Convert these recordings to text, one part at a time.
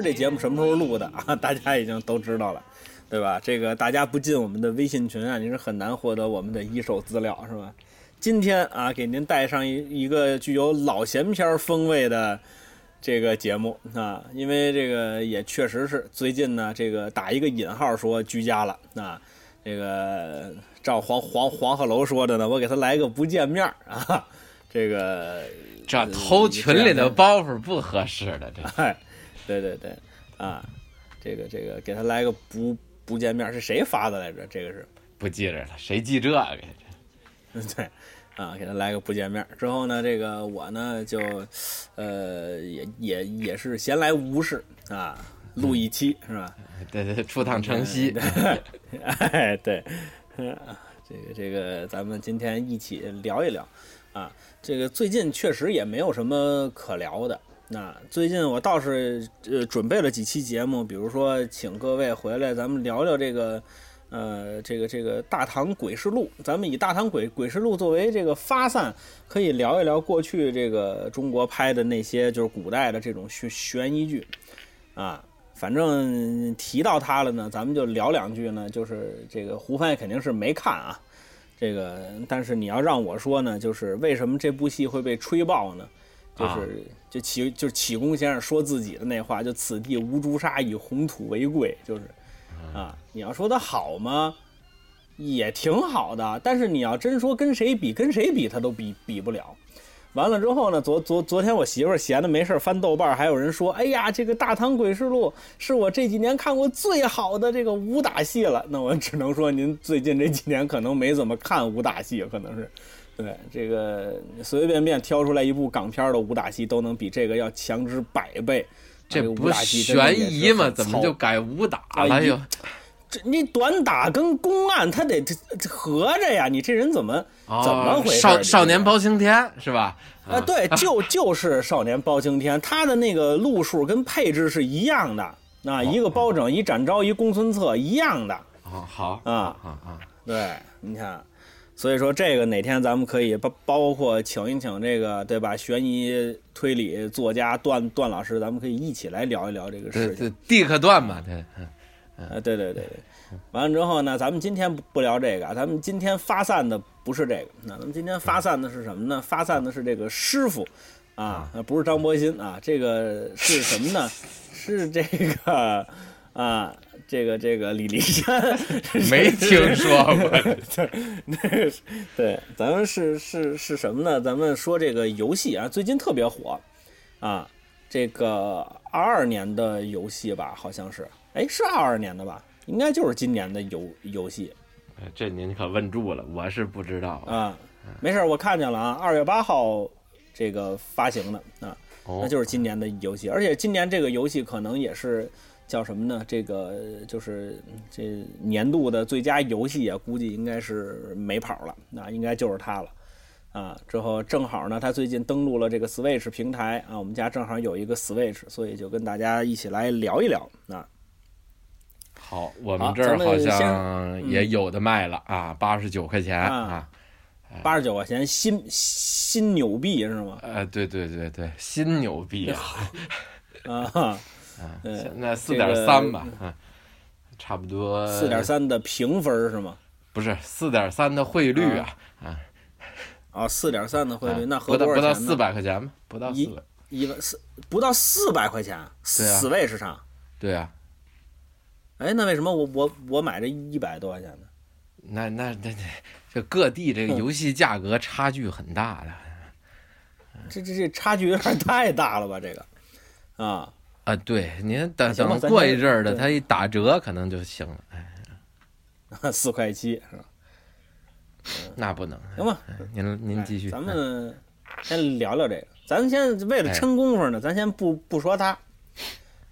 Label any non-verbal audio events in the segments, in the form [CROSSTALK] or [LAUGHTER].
这节目什么时候录的啊？[LAUGHS] 大家已经都知道了，对吧？这个大家不进我们的微信群啊，你是很难获得我们的一手资料，是吧？今天啊，给您带上一一个具有老闲篇风味的这个节目啊，因为这个也确实是最近呢，这个打一个引号说居家了啊，这个照黄黄黄鹤楼说的呢，我给他来个不见面啊，这个。这偷群里的包袱不合适的，这 [LAUGHS] 哎，对对对，啊，这个这个给他来个不不见面，是谁发的来着？这个是不记着了，谁记这个？[LAUGHS] 对，啊，给他来个不见面之后呢，这个我呢就，呃，也也也是闲来无事啊，录一期是吧？[LAUGHS] 对对，出趟城西，[LAUGHS] 哎对，这个这个咱们今天一起聊一聊。啊，这个最近确实也没有什么可聊的。那最近我倒是呃准备了几期节目，比如说请各位回来，咱们聊聊这个，呃，这个这个《大唐诡事录》，咱们以《大唐诡诡事录》作为这个发散，可以聊一聊过去这个中国拍的那些就是古代的这种悬悬疑剧。啊，反正提到它了呢，咱们就聊两句呢，就是这个胡帆肯定是没看啊。这个，但是你要让我说呢，就是为什么这部戏会被吹爆呢？就是就启就是启功先生说自己的那话，就此地无朱砂，以红土为贵，就是啊，你要说他好吗？也挺好的，但是你要真说跟谁比，跟谁比，他都比比不了。完了之后呢？昨昨昨天我媳妇儿闲的没事翻豆瓣，还有人说：“哎呀，这个《大唐诡事录》是我这几年看过最好的这个武打戏了。”那我只能说，您最近这几年可能没怎么看武打戏，可能是。对这个随随便便挑出来一部港片的武打戏，都能比这个要强之百倍。这不悬疑吗？怎么就改武打了又？这你短打跟公案，他得这合着呀？你这人怎么怎么回事？少少年包青天是吧？啊，对，就就是少年包青天，他的那个路数跟配置是一样的，那一个包拯，一展昭，一公孙策一样的。哦，好啊啊啊！对，你看，所以说这个哪天咱们可以包包括请一请这个对吧？悬疑推理作家段段老师，咱们可以一起来聊一聊这个事情。地克段嘛，对。啊，对对对对，完了之后呢，咱们今天不聊这个，咱们今天发散的不是这个，那咱们今天发散的是什么呢？发散的是这个师傅，啊，不是张伯鑫啊，这个是什么呢？是这个啊，这个这个李立山，[LAUGHS] [LAUGHS] 没听说过，对，[LAUGHS] 对，咱们是是是什么呢？咱们说这个游戏啊，最近特别火，啊，这个二二年的游戏吧，好像是。哎，是二二年的吧？应该就是今年的游游戏。这您可问住了，我是不知道啊。没事，我看见了啊，二月八号这个发行的啊，那就是今年的游戏。而且今年这个游戏可能也是叫什么呢？这个就是这年度的最佳游戏啊，估计应该是没跑了，那应该就是它了啊。之后正好呢，他最近登录了这个 Switch 平台啊，我们家正好有一个 Switch，所以就跟大家一起来聊一聊啊。好，我们这儿好像也有的卖了啊，八十九块钱啊，八十九块钱新新纽币是吗？呃，对对对对，新纽币啊，[LAUGHS] 啊，现在四点三吧，啊，差不多四点三的评分是吗？不是四点三的汇率啊，啊，啊，四点三的汇率，那合多少钱不到四百块钱吗？不到四百，一万四不到四百块钱，四位市场，对啊。哎，那为什么我我我买这一百多块钱呢？那那那那，这各地这个游戏价格差距很大的。这这这差距有点太大了吧？这个，啊啊，对，您等等过一阵儿的，它一打折可能就行了。哎，[LAUGHS] 四块七是吧？那不能。行吧，您您继续。咱们先聊聊这个，咱先为了撑功夫呢，咱先不不说它。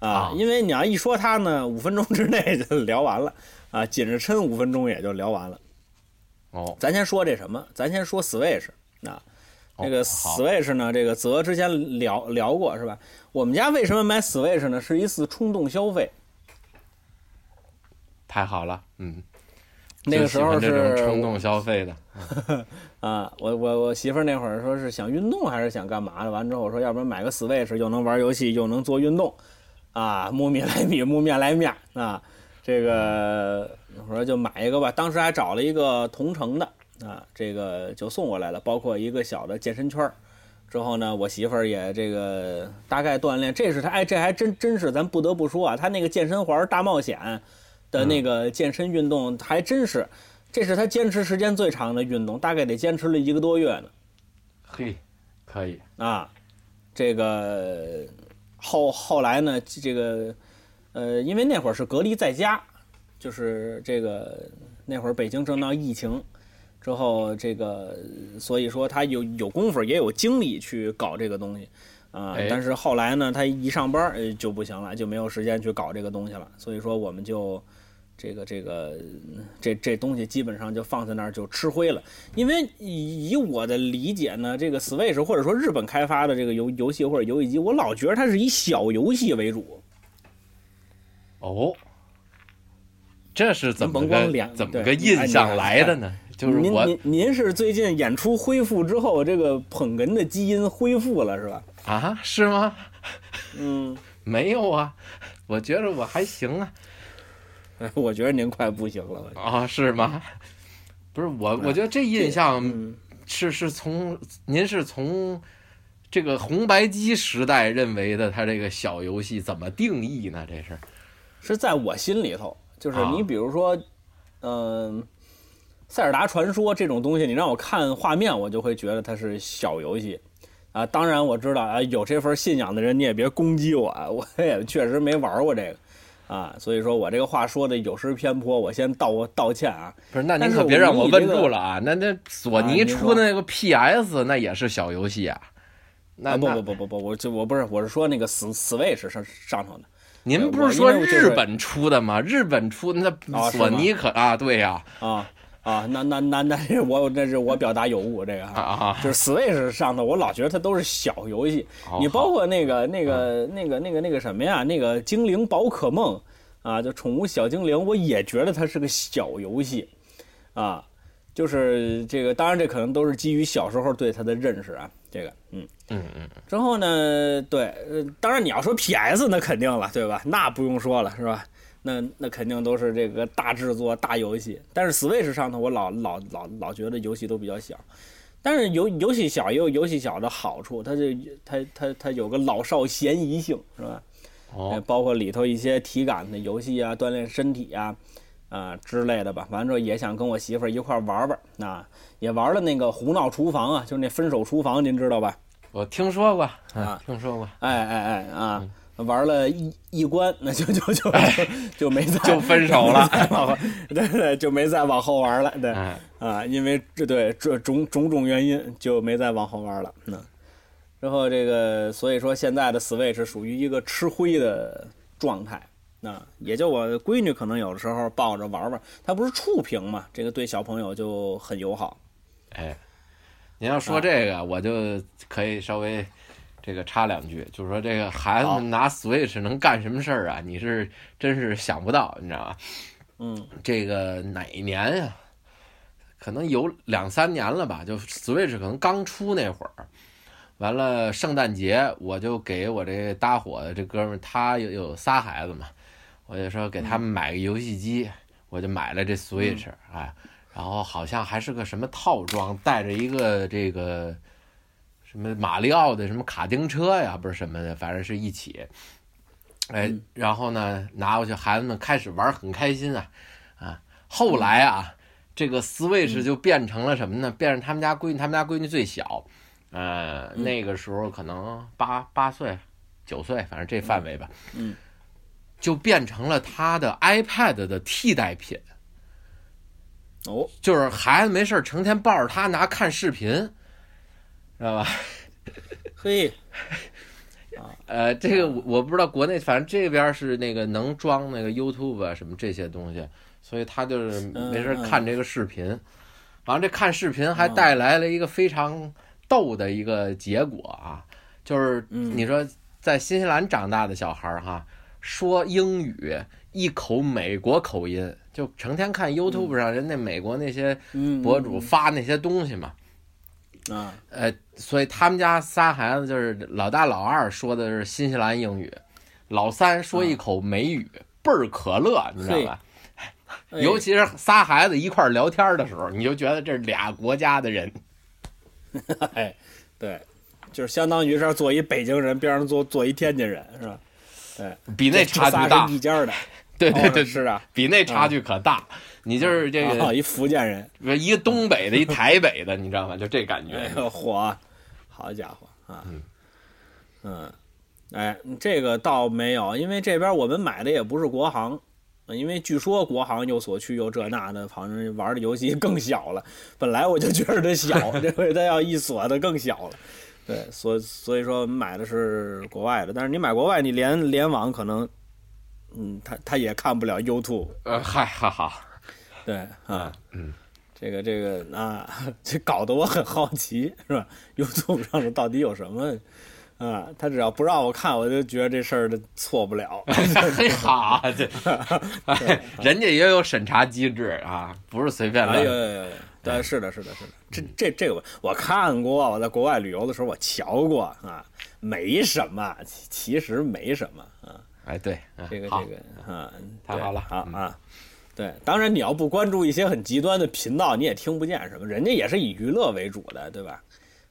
啊，因为你要一说它呢，五分钟之内就聊完了，啊，紧着抻五分钟也就聊完了。哦，咱先说这什么？咱先说 Switch 啊，这个 Switch 呢，这个泽之前聊聊过是吧？我们家为什么买 Switch 呢？是一次冲动消费。太好了，嗯，那个时候是冲动消费的。[LAUGHS] 啊，我我我媳妇儿那会儿说是想运动还是想干嘛的？完之后我说，要不然买个 Switch，又能玩游戏又能做运动，啊，木米来米，木面来面啊，这个我说就买一个吧。当时还找了一个同城的啊，这个就送过来了，包括一个小的健身圈儿。之后呢，我媳妇儿也这个大概锻炼，这是她哎，这还真真是咱不得不说啊，她那个健身环大冒险的那个健身运动还真是。这是她坚持时间最长的运动，大概得坚持了一个多月呢。嘿，可以啊，这个后后来呢，这个呃，因为那会儿是隔离在家，就是这个那会儿北京正闹疫情，之后这个所以说他有有功夫也有精力去搞这个东西啊。但是后来呢，他一上班就不行了，就没有时间去搞这个东西了。所以说我们就。这个这个这这东西基本上就放在那儿就吃灰了，因为以我的理解呢，这个 Switch 或者说日本开发的这个游游戏或者游戏机，我老觉得它是以小游戏为主。哦，这是怎么个怎么个印象来的呢？就是您您您是最近演出恢复之后，这个捧哏的基因恢复了是吧？啊，是吗？[LAUGHS] 嗯，没有啊，我觉得我还行啊。[LAUGHS] 我觉得您快不行了啊？是吗？不是我，我觉得这印象是是从您是从这个红白机时代认为的，它这个小游戏怎么定义呢？这是是在我心里头，就是你比如说，嗯，塞尔达传说这种东西，你让我看画面，我就会觉得它是小游戏啊。当然我知道啊，有这份信仰的人，你也别攻击我，我也确实没玩过这个。啊，所以说我这个话说的有失偏颇，我先道道歉啊。不是，那您可别让我问住了啊。那那索尼出的那个 PS，那也是小游戏啊。那不不不不不，我就我不是，我是说那个 Switch 上上头的。您不是说日本出的吗？日本出那索尼可啊，对呀。啊啊，那那那那是我那是我表达有误，这个啊，就是 Switch 上头，我老觉得它都是小游戏。你包括那个那个那个那个那个什么呀？那个精灵宝可梦啊，就宠物小精灵，我也觉得它是个小游戏啊。就是这个，当然这可能都是基于小时候对它的认识啊。这个，嗯嗯嗯。之后呢，对，呃，当然你要说 PS，那肯定了，对吧？那不用说了，是吧？那那肯定都是这个大制作、大游戏，但是 Switch 上头我老老老老觉得游戏都比较小，但是游游戏小也有游戏小的好处，它这它它它有个老少咸宜性，是吧？哦，包括里头一些体感的游戏啊，锻炼身体啊啊之类的吧。完之后也想跟我媳妇儿一块玩玩，啊，也玩了那个胡闹厨房啊，就是那分手厨房，您知道吧？我听说过啊，听说过。哎哎哎啊！玩了一一关，那 [LAUGHS] 就就就就没再就分手了，[LAUGHS] 对对，就没再往后玩了，对啊，因为这对这种种种原因就没再往后玩了。那之后这个，所以说现在的 Switch 属于一个吃灰的状态。那也就我闺女可能有的时候抱着玩玩，它不是触屏嘛，这个对小朋友就很友好。哎，您要说这个，我就可以稍微。这个插两句，就是说这个孩子们拿 Switch 能干什么事儿啊？你是真是想不到，你知道吧？嗯，这个哪年呀？可能有两三年了吧？就 Switch 可能刚出那会儿，完了圣诞节我就给我这搭伙的这哥们儿，他有有仨孩子嘛，我就说给他们买个游戏机，我就买了这 Switch，哎，然后好像还是个什么套装，带着一个这个。什么马里奥的什么卡丁车呀，不是什么的，反正是一起。哎，然后呢，拿过去，孩子们开始玩很开心啊啊！后来啊，这个 Switch 就变成了什么呢？变成他们家闺女，他们家闺女最小，呃，那个时候可能八八岁、九岁，反正这范围吧。嗯，就变成了他的 iPad 的替代品。哦，就是孩子没事成天抱着他拿看视频。知道吧？嘿，啊，[LAUGHS] 呃，这个我我不知道国内，反正这边是那个能装那个 YouTube 啊什么这些东西，所以他就是没事看这个视频。完了，这看视频还带来了一个非常逗的一个结果啊，就是你说在新西兰长大的小孩儿哈，说英语一口美国口音，就成天看 YouTube 上人那美国那些嗯博主发那些东西嘛。啊呃，所以他们家仨孩子就是老大老二说的是新西兰英语，老三说一口美语，倍儿可乐，你知道吧？[LAUGHS] 哎尤其是仨孩子一块聊天的时候，你就觉得这是俩国家的人。[LAUGHS] 哎，对，就是相当于是做一北京人，边上坐坐一天津人，是吧？对比那差距大，一家的，[LAUGHS] 对对对，哦是啊，比那差距可大。你就是这啊，个一福建人，一个东北的，一台北的，你知道吗？就这感觉。哎呦嚯，好家伙啊，嗯，哎，这个倒没有，因为这边我们买的也不是国行。因为据说国行又所趋又这那的，反正玩的游戏更小了。本来我就觉得它小，[LAUGHS] 这回它要一锁的更小了。对，所所以说我们买的是国外的，但是你买国外，你联联网可能，嗯，他他也看不了 YouTube。呃，嗨，哈哈，对啊，嗯，这个这个啊，[LAUGHS] 这搞得我很好奇，是吧？YouTube 上头到底有什么啊？他只要不让我看，我就觉得这事儿的错不了。[LAUGHS] 嘿哈，这，[LAUGHS] 哎人家也有审查机制啊，不是随便哎呦乱。呦呦！对，是的，是的，是的，这这这个我我看过，我在国外旅游的时候我瞧过啊，没什么，其其实没什么啊。哎，对，这个这个啊，太好了嗯好啊。对，当然你要不关注一些很极端的频道，你也听不见什么，人家也是以娱乐为主的，对吧？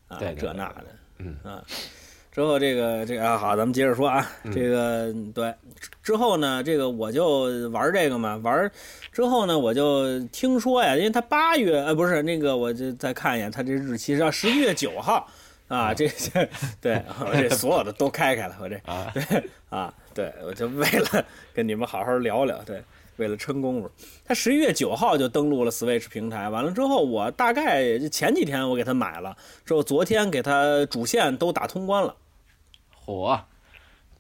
啊，对对对这那的，嗯啊。之后这个这个啊，好，咱们接着说啊，嗯这个对之后呢，这个我就玩这个嘛，玩之后呢，我就听说呀，因为他八月呃不是那个，我就再看一眼，他这日期是要十一月九号啊，这这对我这 [LAUGHS] 所有的都开开了，我这啊，对啊，对，我就为了跟你们好好聊聊，对，[LAUGHS] 为了撑功夫，他十一月九号就登录了 Switch 平台，完了之后，我大概前几天我给他买了，之后昨天给他主线都打通关了，火，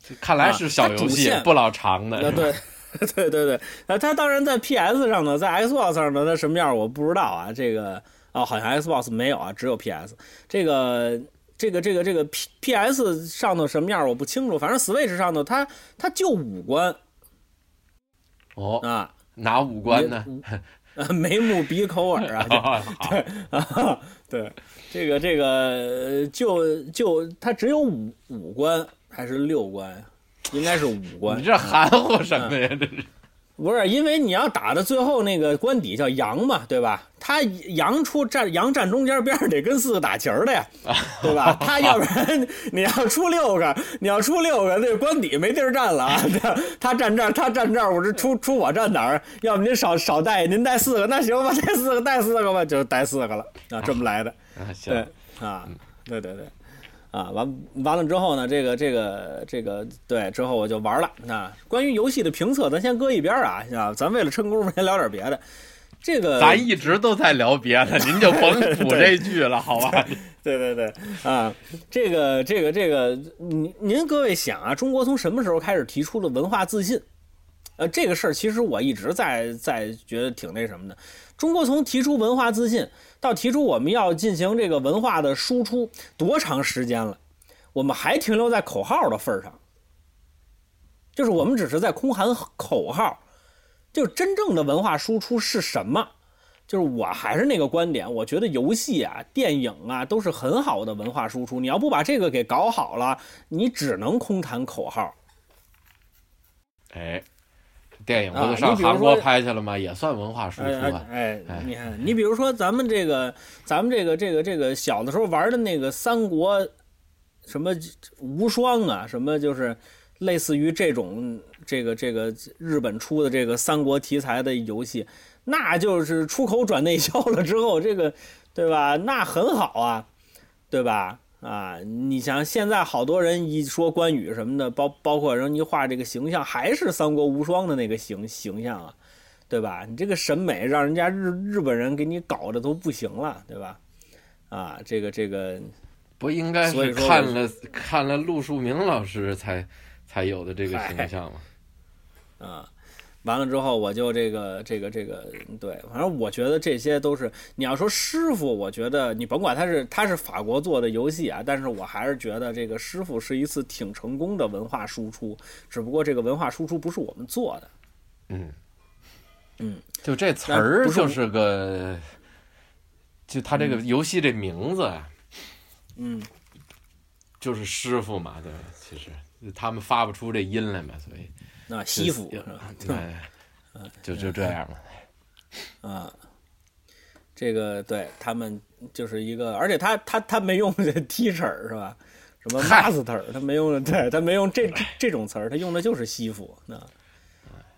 这看来是小游戏，不老长的。啊，对。[LAUGHS] 对对对，啊，他当然在 PS 上呢，在 Xbox 上呢，它什么样我不知道啊。这个哦，好像 Xbox 没有啊，只有 PS。这个这个这个这个 P PS 上头什么样我不清楚，反正 Switch 上头它它就五关哦，啊，哪五官呢？呃，[LAUGHS] 眉目鼻口耳啊，对 [LAUGHS] 啊，[LAUGHS] 对，这个这个呃就就它只有五五官还是六关呀？应该是五官你。这含糊什么呀？这是不是，因为你要打的最后那个官底叫羊嘛，对吧？他羊出站羊站中间边儿得跟四个打旗儿的呀，对吧？他要不然 [LAUGHS] 你要出六个，你要出六个，那个关底没地儿站了啊。他他站这儿，他站这儿，我这出出我站哪儿？要不您少少带，您带四个，那行吧，[LAUGHS] 带四个，带四个吧，就带四个了啊，这么来的。啊，行对，啊，对对对，啊，完完了之后呢，这个这个这个对，之后我就玩了。那关于游戏的评测，咱先搁一边啊，啊，咱为了趁功夫先聊点别的。这个咱一直都在聊别的，您就甭补 [LAUGHS] 这句了，好吧？[LAUGHS] 对对对啊，这个这个这个，您您各位想啊，中国从什么时候开始提出了文化自信？呃，这个事儿其实我一直在在觉得挺那什么的。中国从提出文化自信到提出我们要进行这个文化的输出，多长时间了？我们还停留在口号的份儿上，就是我们只是在空喊口号，就真正的文化输出是什么？就是我还是那个观点，我觉得游戏啊、电影啊都是很好的文化输出。你要不把这个给搞好了，你只能空谈口号。哎，电影不啊是上韩国拍去了吗？也算文化输哎出啊。哎哎你看，你比如说咱们这个，咱们这个这个这个小的时候玩的那个三国，什么无双啊，什么就是类似于这种这个这个日本出的这个三国题材的游戏，那就是出口转内销了之后，这个对吧？那很好啊，对吧？啊，你想现在好多人一说关羽什么的，包包括人一画这个形象，还是三国无双的那个形形象啊。对吧？你这个审美让人家日日本人给你搞的都不行了，对吧？啊，这个这个，不应该是看了看了陆树铭老师才才有的这个形象吗？[LAUGHS] 啊，完了之后，我就这个这个这个，对，反正我觉得这些都是你要说师傅，我觉得你甭管他是他是法国做的游戏啊，但是我还是觉得这个师傅是一次挺成功的文化输出，只不过这个文化输出不是我们做的。嗯嗯，就这词儿就是个，就他这个游戏这名字，嗯，就是师傅嘛，对，其实他们发不出这音来嘛，所以。那西服是吧？[LAUGHS] 对，就就这样嘛。啊，这个对他们就是一个，而且他他他没用这 teacher 是吧？什么 master，他没用，对他没用这这种词儿，他用的就是西服。那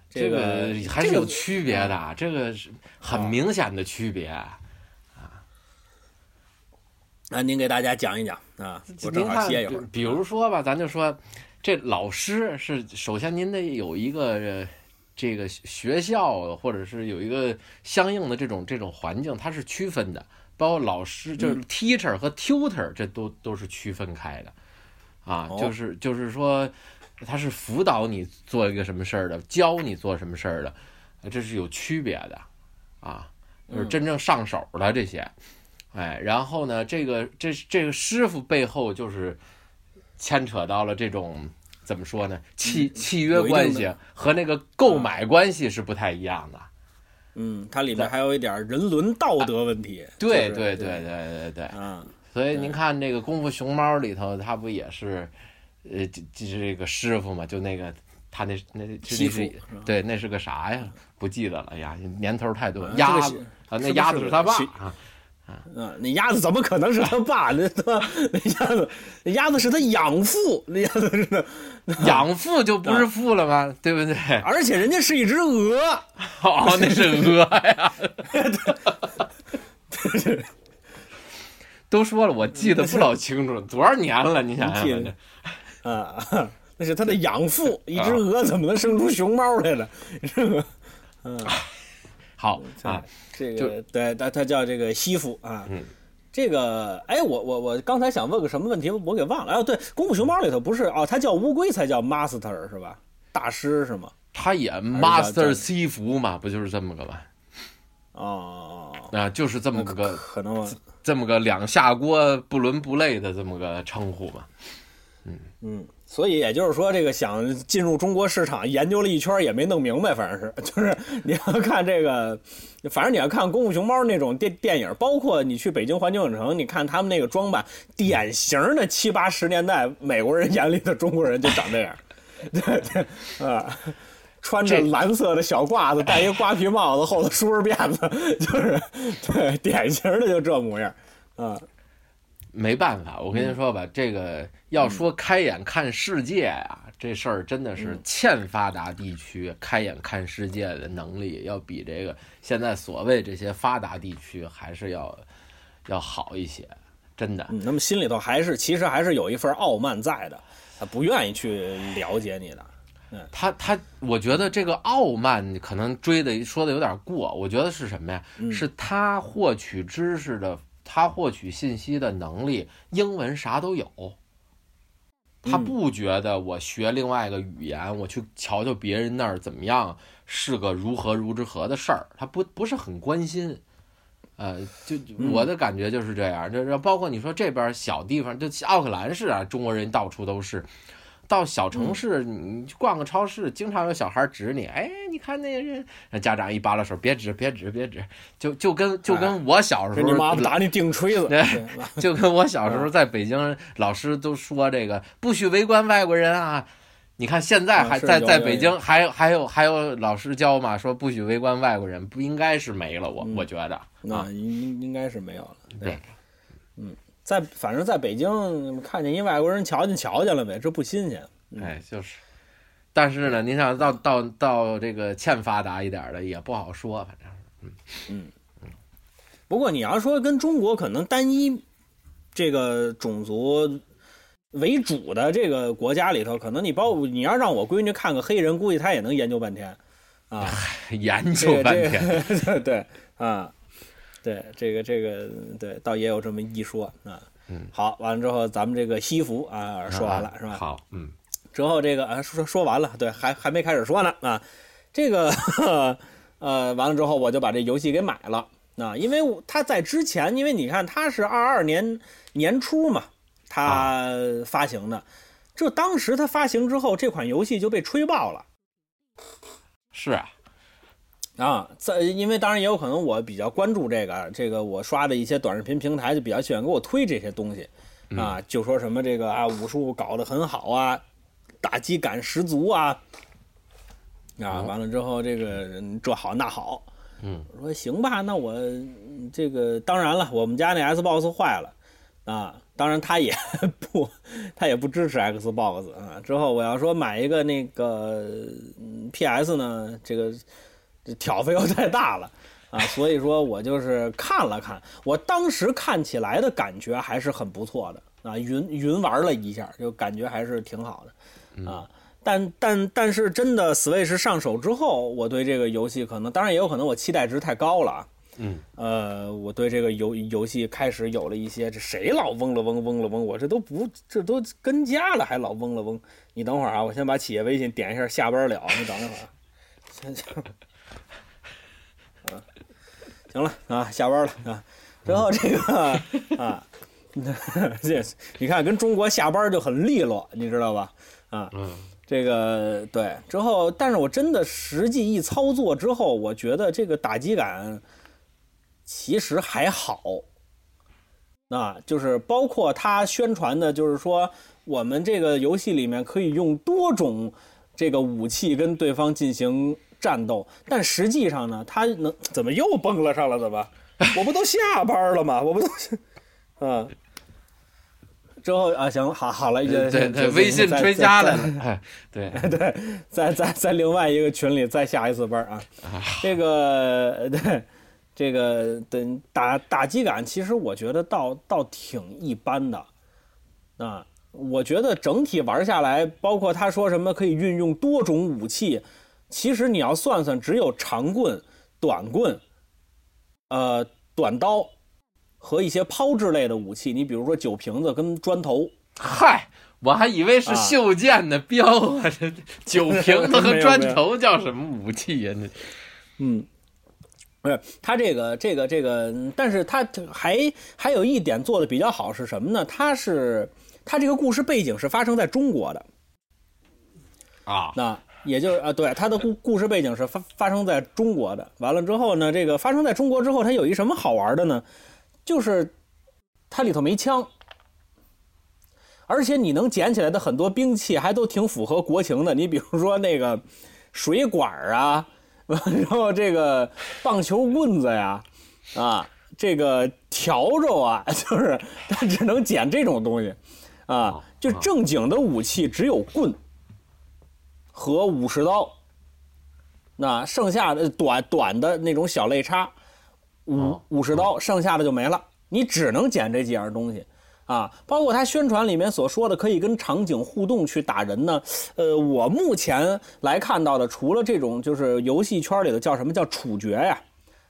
这个还是有区别的，这个是很明显的区别啊。那您给大家讲一讲啊，我正好歇一会儿。比如说吧，咱就说。这老师是首先您得有一个这个学校，或者是有一个相应的这种这种环境，它是区分的。包括老师就是 teacher 和 tutor，这都都是区分开的啊。就是就是说，他是辅导你做一个什么事儿的，教你做什么事儿的，这是有区别的啊。就是真正上手的这些，哎，然后呢，这个这这个师傅背后就是。牵扯到了这种怎么说呢？契契约关系和那个购买关系是不太一样的。嗯，它里面还有一点人伦道德问题。对对对对对对。嗯。所以您看那个《功夫熊猫》里头，他不也是，呃，就是这个师傅嘛？就那个他那那西服，对，那是个啥呀？不记得了呀，年头太多。鸭子啊，那鸭子是他爸啊。嗯，那鸭子怎么可能是他爸？[LAUGHS] 那他那鸭子，那鸭子是他养父，那鸭子是养父就不是父了吗？对不对？而且人家是一只鹅，哦，那是鹅呀。[LAUGHS] 都说了，我记得不老清楚，多少年了？你想想，啊，[LAUGHS] 那是他的养父，一只鹅怎么能生出熊猫来了？嗯。好啊，这个对，他他叫这个西服啊。嗯，这个哎，我我我刚才想问个什么问题，我给忘了。哦，对，功夫熊猫里头不是哦，他叫乌龟才叫 master 是吧？大师是吗？他演 master 西服嘛，不就是这么个吗？哦，啊，就是这么个可能这么个两下锅不伦不类的这么个称呼嘛。嗯嗯。所以也就是说，这个想进入中国市场，研究了一圈也没弄明白，反正是，[LAUGHS] 就是你要看这个，反正你要看《功夫熊猫》那种电电影，包括你去北京环球影城，你看他们那个装扮，典型的七八十年代美国人眼里的中国人就长这样，[LAUGHS] 对对啊，穿着蓝色的小褂子，戴一瓜皮帽子，后头梳着辫子，[LAUGHS] 就是对，典型的就这模样，啊。没办法，我跟您说吧，这个要说开眼看世界呀，这事儿真的是欠发达地区开眼看世界的能力，要比这个现在所谓这些发达地区还是要要好一些，真的。那么心里头还是其实还是有一份傲慢在的，他不愿意去了解你的。嗯，他他，我觉得这个傲慢可能追的说的有点过，我觉得是什么呀？是他获取知识的。他获取信息的能力，英文啥都有。他不觉得我学另外一个语言，我去瞧瞧别人那儿怎么样，是个如何如之何的事儿。他不不是很关心。呃，就我的感觉就是这样。这这包括你说这边小地方，就奥克兰市啊，中国人到处都是。到小城市，你去逛个超市，经常有小孩指你，哎，你看那个人，家长一扒拉手，别指，别指，别指，就就跟就跟我小时候，你妈打你钉锤子，[LAUGHS] 就跟我小时候在北京，老师都说这个不许围观外国人啊。你看现在还在在北京，还还有还有老师教嘛，说不许围观外国人，不应该是没了，我我觉得啊，应应该是没有了，对，嗯。在反正在北京看见一外国人，瞧见瞧见了呗，这不新鲜。哎，就是。但是呢，您想到到到这个欠发达一点的也不好说，反正嗯嗯嗯。不过你要说跟中国可能单一这个种族为主的这个国家里头，可能你包你要让我闺女看个黑人，估计她也能研究半天啊，[LAUGHS] 研究半天。对 [LAUGHS] 啊。对，这个这个对，倒也有这么一说啊。嗯，好，完了之后，咱们这个西服啊说完了是吧？好，嗯。之后这个啊说说完了，对，还还没开始说呢啊。这个 [LAUGHS] 呃，完了之后我就把这游戏给买了。啊，因为它在之前，因为你看它是二二年年初嘛，它发行的，这当时它发行之后，这款游戏就被吹爆了。是啊，啊，在因为当然也有可能我比较关注这个，这个我刷的一些短视频平台就比较喜欢给我推这些东西啊，就说什么这个啊武术搞得很好啊，打击感十足啊，啊，完了之后这个这好那好。嗯，我说行吧，那我这个当然了，我们家那 Xbox 坏了啊，当然他也 [LAUGHS] 不他也不支持 Xbox 啊。之后我要说买一个那个 PS 呢，这个挑费又太大了啊，所以说我就是看了看，我当时看起来的感觉还是很不错的啊，云云玩了一下，就感觉还是挺好的啊。但但但是真的 Switch 上手之后，我对这个游戏可能，当然也有可能我期待值太高了。嗯，呃，我对这个游游戏开始有了一些，这谁老嗡了嗡嗡了嗡？我这都不，这都跟家了，还老嗡了嗡？你等会儿啊，我先把企业微信点一下，下班了。你等一会儿，先行。啊，[LAUGHS] 行了啊，下班了啊。之后这个啊，这你看跟中国下班就很利落，你知道吧？啊，嗯。这个对之后，但是我真的实际一操作之后，我觉得这个打击感其实还好。啊，就是包括他宣传的，就是说我们这个游戏里面可以用多种这个武器跟对方进行战斗，但实际上呢，他能怎么又蹦了上了？怎么？我不都下班了吗？我不都，[LAUGHS] 嗯。之后啊，行，好，好了，对对，微信追加了，对对，在在在另外一个群里再下一次班啊。这个对，这个等打打击感，其实我觉得倒倒挺一般的啊。我觉得整体玩下来，包括他说什么可以运用多种武器，其实你要算算，只有长棍、短棍，呃，短刀。和一些抛掷类的武器，你比如说酒瓶子跟砖头。嗨，我还以为是袖剑的标啊！这酒瓶子和砖头 [LAUGHS] 叫什么武器呀？那，嗯，不是，他这个这个这个，但是他还还有一点做的比较好是什么呢？他是他这个故事背景是发生在中国的啊，那也就啊，对，他的故故事背景是发发生在中国的。完了之后呢，这个发生在中国之后，它有一什么好玩的呢？就是它里头没枪，而且你能捡起来的很多兵器还都挺符合国情的。你比如说那个水管啊，[LAUGHS] 然后这个棒球棍子呀，啊，这个笤帚啊，[LAUGHS] 就是他只能捡这种东西啊。就正经的武器只有棍和武士刀，那剩下的短短的那种小肋叉。武武士刀，剩下的就没了。你只能捡这几样东西，啊，包括他宣传里面所说的可以跟场景互动去打人呢。呃，我目前来看到的，除了这种就是游戏圈里的叫什么叫处决呀，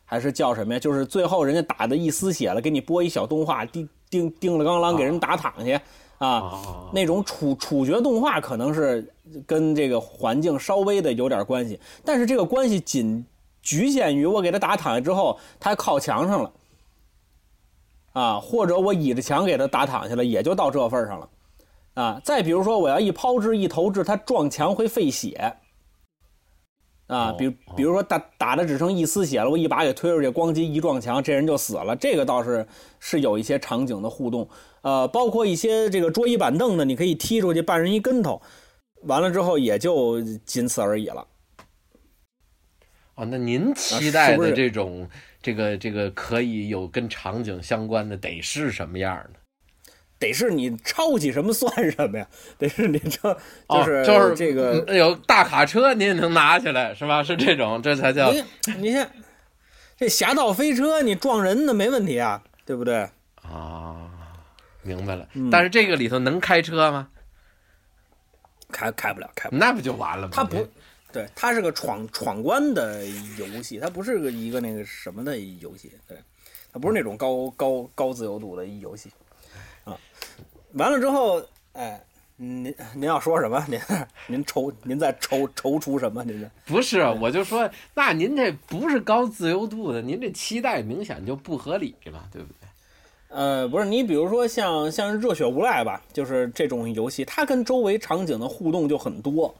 还是叫什么呀？就是最后人家打的一丝血了，给你播一小动画，叮叮叮了咣啷给人打躺下啊，那种处处决动画可能是跟这个环境稍微的有点关系，但是这个关系仅。局限于我给他打躺下之后，他靠墙上了，啊，或者我倚着墙给他打躺下了，也就到这份上了，啊，再比如说我要一抛掷一投掷，他撞墙会费血，啊，比比如说打打的只剩一丝血了，我一把给推出去，咣叽一撞墙，这人就死了，这个倒是是有一些场景的互动，呃，包括一些这个桌椅板凳的，你可以踢出去绊人一跟头，完了之后也就仅此而已了。哦，那您期待的这种这个这个可以有跟场景相关的，得是什么样的？得是你抄起什么算什么呀？[LAUGHS] 得是你这就是就是这个有大卡车，您也能拿起来是吧？[LAUGHS] 是这种，这才叫你看这侠盗飞车，你撞人的没问题啊，对不对？啊，明白了。但是这个里头能开车吗？开开不了，开不那不就完了吗？他不。对，它是个闯闯关的游戏，它不是个一个那个什么的游戏，对，它不是那种高高高自由度的游戏，啊，完了之后，哎，您您要说什么？您您踌您在踌踌躇什么？您这不是，我就说，那您这不是高自由度的，您这期待明显就不合理了，对不对？呃，不是，你比如说像像《热血无赖》吧，就是这种游戏，它跟周围场景的互动就很多。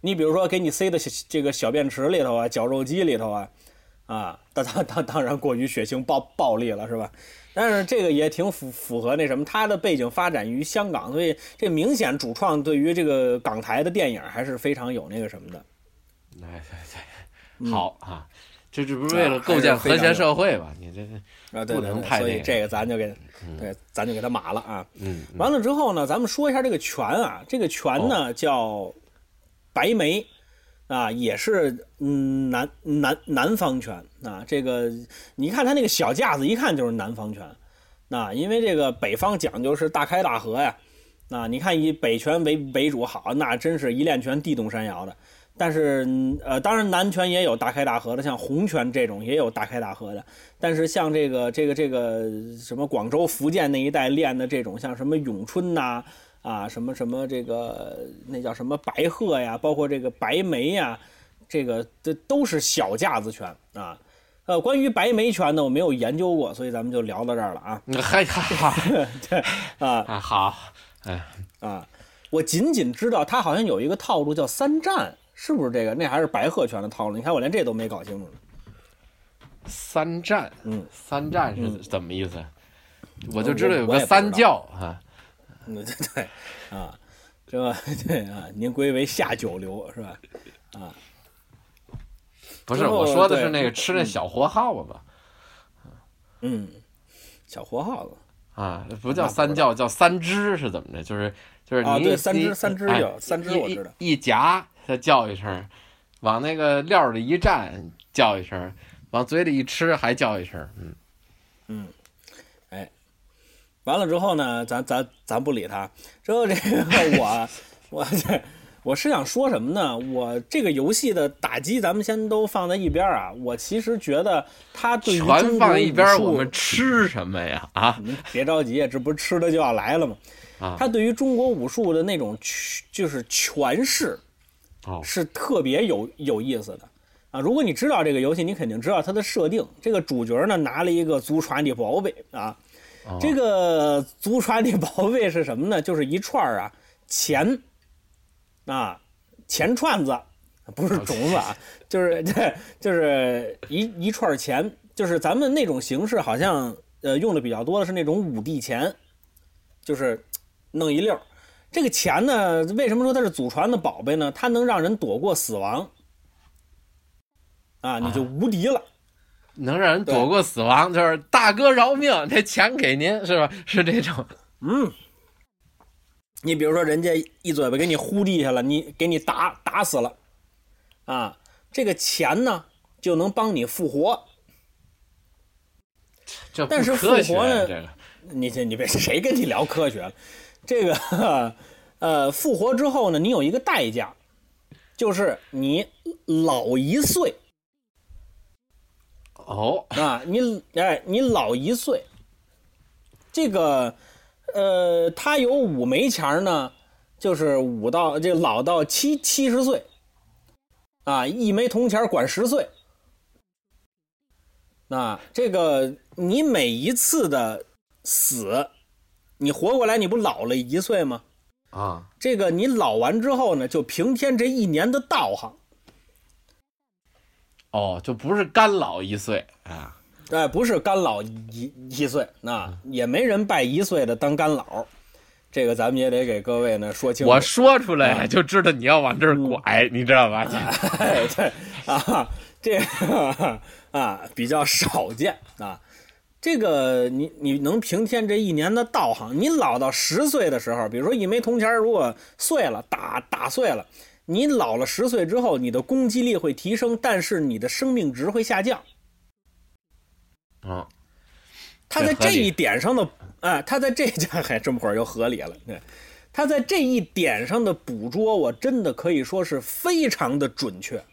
你比如说，给你塞的这个小便池里头啊，绞肉机里头啊，啊，当当当当然过于血腥暴暴力了，是吧？但是这个也挺符符合那什么，它的背景发展于香港，所以这明显主创对于这个港台的电影还是非常有那个什么的。哎对对，好啊，这这不是为了构建和谐社会吧？你这啊，对不能对，太所以这个咱就给，对，咱就给他码了啊。完了之后呢，咱们说一下这个泉啊，这个泉呢、叫白眉啊，也是嗯南南南方拳啊。这个你看他那个小架子，一看就是南方拳。那因为这个北方讲究是大开大合呀，那你看以北拳为为主，好，那真是一练拳地动山摇的。但是呃，当然南拳也有大开大合的，像洪拳这种也有大开大合的。但是像这个这个这个什么广州、福建那一带练的这种，像什么咏春呐、什么什么这个那叫什么白鹤呀，包括这个白眉呀，这个这都是小架子拳啊。呃，关于白眉拳呢，我没有研究过，所以咱们就聊到这儿了啊嗯嗨哈 [LAUGHS] 啊啊好，啊！我仅仅知道他好像有一个套路叫三战，是不是这个？那还是白鹤拳的套路？你看我连这都没搞清楚呢。三战，嗯，三战是嗯怎么意思？我就知道有个三教啊，[LAUGHS] 嗯，对对啊，这个对啊，您归为下九流是吧？啊不是我说的是那个吃那小活耗子嗯，小活耗子。啊，不叫三叫，叫三只是怎么着？就是就是啊你你对三只三只哎有三只一我知道一一夹它叫一声，往那个料里一站叫一声，往嘴里一吃还叫一声，嗯嗯，完了之后呢，咱咱咱不理他。之后这个我我这我是想说什么呢？我这个游戏的打击咱们先都放在一边啊。我其实觉得它对于全中国放一边儿，武术我们吃什么呀？啊别着急，这不是吃的就要来了吗？啊它对于中国武术的那种就是诠释哦是特别有有意思的啊。如果你知道这个游戏，你肯定知道它的设定。这个主角呢拿了一个祖传的宝贝啊，哦这个祖传的宝贝是什么呢？[LAUGHS] 就是一串儿啊钱啊钱串子，不是种子啊，就是 [LAUGHS] 对，就是一一串钱，就是咱们那种形式好像呃用的比较多的是那种五帝钱，就是弄一溜儿。这个钱呢，为什么说它是祖传的宝贝呢？它能让人躲过死亡啊，你就无敌了。能让人躲过死亡，就是大哥饶命，这钱给您是吧？[LAUGHS] 是这种嗯，你比如说人家一嘴巴给你呼地下了，你给你打打死了，啊，这个钱呢就能帮你复活。这但是复活呢这个你这你别谁跟你聊科学了？这个呃，复活之后呢，你有一个代价，就是你老一岁哦，啊，你哎你老一岁。这个呃，他有五枚钱儿呢，就是五到这老到七七十岁，啊，一枚铜钱管十岁。啊，这个你每一次的死，你活过来，你不老了一岁吗？啊，这个你老完之后呢，就平添这一年的道行。哦，就不是干老一岁啊，哎，不是干老一一岁，那也没人拜一岁的当干老，这个咱们也得给各位呢说清楚。我说出来就知道你要往这儿拐，你知道吧？哎，对啊，这个啊比较少见啊。这个你你能平添这一年的道行，你老到十岁的时候，比如说一枚铜钱如果碎了，打打碎了，你老了十岁之后，你的攻击力会提升，但是你的生命值会下降。啊，他在这一点上的，啊，他在这家还这么会儿就合理了。对，他在这一点上的捕捉，我真的可以说是非常的准确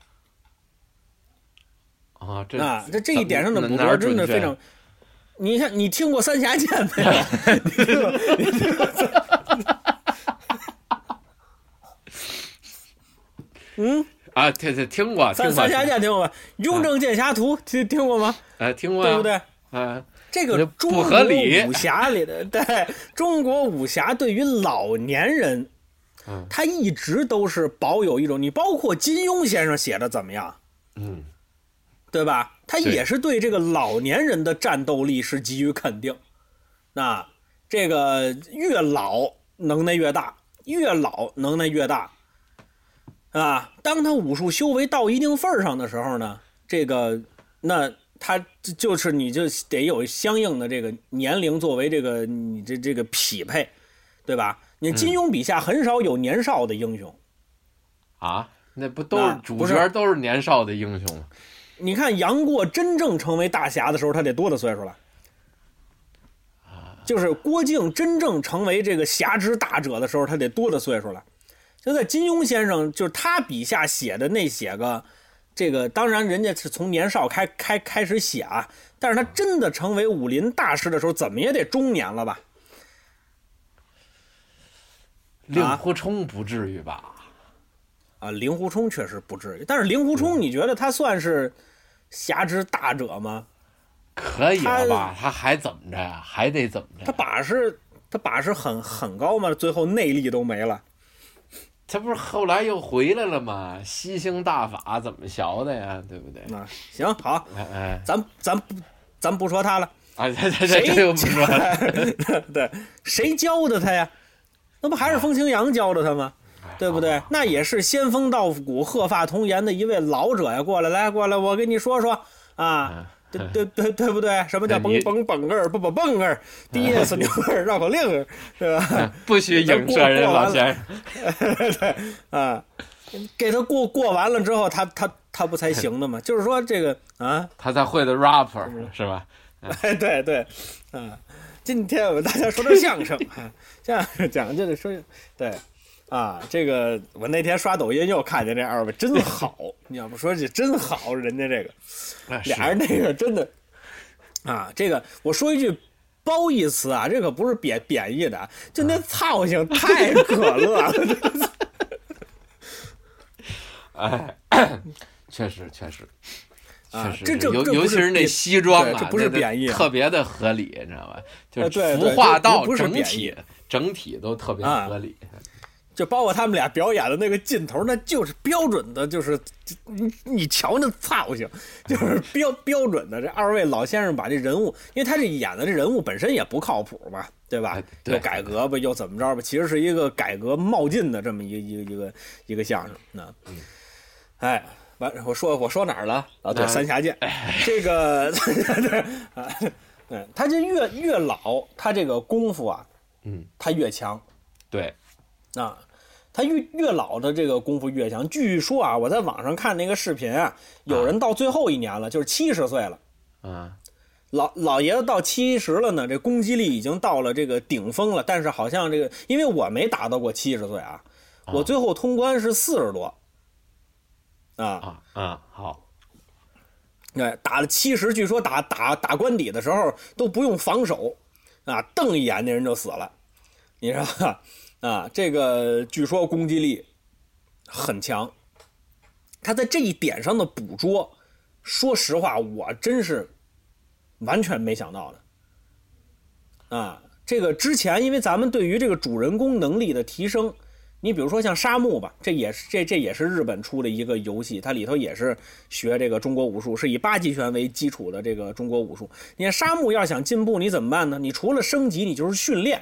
啊，这啊！这这一点上的捕捉真的非常。你看，你听过三峡剑没有？[LAUGHS] 你听过？你听过三嗯啊，对对，听，听过。三三侠剑听过吧？雍正剑侠图听听过吗？哎，听过，对不？对？啊，这个中国武侠里的，对中国武侠对于老年人，嗯他一直都是保有一种，你包括金庸先生写的怎么样，嗯，对吧？他也是对这个老年人的战斗力是给予肯定。那这个越老能耐越大，越老能耐越大，啊，当他武术修为到一定份儿上的时候呢，这个那他就就是你就得有相应的这个年龄作为这个你这这个匹配，对吧？你金庸笔下很少有年少的英雄，啊，那不都是主角都是年少的英雄吗？你看杨过真正成为大侠的时候，他得多大岁数了？就是郭靖真正成为这个侠之大者的时候，他得多大岁数了？就在金庸先生，就是他笔下写的那些个，这个当然人家是从年少开开开始写啊，但是他真的成为武林大师的时候，怎么也得中年了吧？令狐冲不至于吧？啊，令狐冲确实不至于，但是令狐冲，你觉得他算是侠之大者吗？可以了吧？他还怎么着呀？还得怎么着他？把式他把式很很高吗？最后内力都没了。他不是后来又回来了吗？吸星大法怎么学的呀？对不对？那行好，咱咱不咱不说他了，啊，这这谁这这又不说了。[LAUGHS] 对，谁教的他呀？那不还是风清扬教的他吗？对不对？那也是仙风道骨、鹤发童颜的一位老者呀！过来，来，过来，我跟你说说啊，对对对对不对？什么叫蹦你蹦蹦儿，蹦蹦蹦儿，第一次牛儿绕口令儿，对吧？不许影射人老先生。[LAUGHS] 对啊，给他过过完了之后，他他他不才行的吗？[LAUGHS] 就是说这个啊，他才会的 rapper 是吧？哎，[LAUGHS] 对对，啊，今天我们大家说点相声啊，相声讲究的说对。啊，这个我那天刷抖音又看见这二位真好，你要不说这真好，人家这个哎俩人那个真的啊，这个我说一句褒义词啊，这可不是贬贬义的啊，就那操性太可乐了，哎，[COUGHS] 确实确实。啊确实是，尤这这这尤其是那西装啊，这不是贬义啊特别的合理，你知道吧？就是对服化道整体整体都特别啊合理。就包括他们俩表演的那个劲头，那就是标准的，就是你你瞧那操性，就是标标准的。这二位老先生把这人物，因为他这演的这人物本身也不靠谱嘛，对吧又改革吧，又怎么着吧？其实是一个改革冒进的这么一个一个一个一个相声。那，哎，完我说我说哪儿了啊？对，啊三峡剑，这个嗯，[LAUGHS] 他这越越老，他这个功夫啊，嗯，他越强。对，啊，他越越老的这个功夫越强。据说啊，我在网上看那个视频啊，有人到最后一年了，就是七十岁了，啊，老老爷子到七十了呢，这攻击力已经到了这个顶峰了。但是好像这个，因为我没达到过七十岁啊，我最后通关是四十多。啊，啊啊，好，对，打了七十，据说打打打关底的时候都不用防守，啊，瞪一眼那人就死了，你知道吧？啊，这个据说攻击力很强，他在这一点上的捕捉，说实话，我真是完全没想到的。啊，这个之前因为咱们对于这个主人公能力的提升，你比如说像沙漠吧，这也是这这也是日本出的一个游戏，它里头也是学这个中国武术，是以八极拳为基础的这个中国武术。你看沙漠要想进步，你怎么办呢？你除了升级，你就是训练，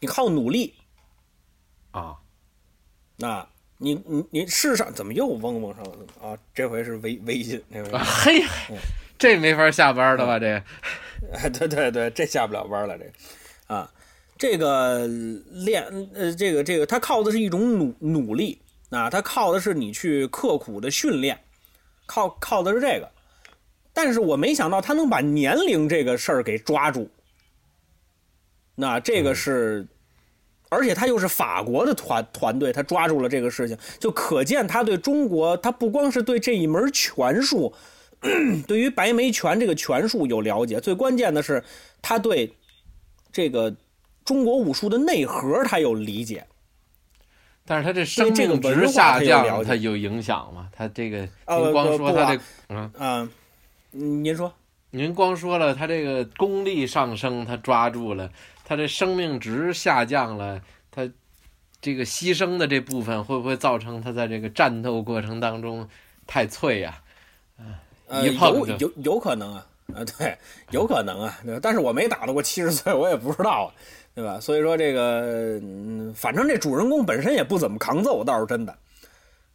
你靠努力。啊，那，你你你世上怎么又嗡嗡上了啊？这回是微微信，这回啊嘿，嗯这没法下班了吧？这哎，[LAUGHS] 对对对，这下不了班了，这个啊，这个练呃，这个这个，他靠的是一种努努力啊，他靠的是你去刻苦的训练，靠靠的是这个。但是我没想到他能把年龄这个事儿给抓住，那这个是，而且他又是法国的团团队，他抓住了这个事情，就可见他对中国，他不光是对这一门拳术。[CLEARS THROAT] 对于白眉拳这个拳术有了解，最关键的是他对这个中国武术的内核他有理解。但是他这生这个命值下降，他有影响吗？他这个呃您光说他这，嗯，嗯，您说，您光说了他这个功力上升，他抓住了，他这生命值下降了，他这个牺牲的这部分会不会造成他在这个战斗过程当中太脆呀、呃，一碰就有有有可能啊，啊，对，有可能啊，对吧但是我没打到过七十岁，我也不知道啊，对吧？所以说这个，嗯，反正这主人公本身也不怎么扛揍，倒是真的，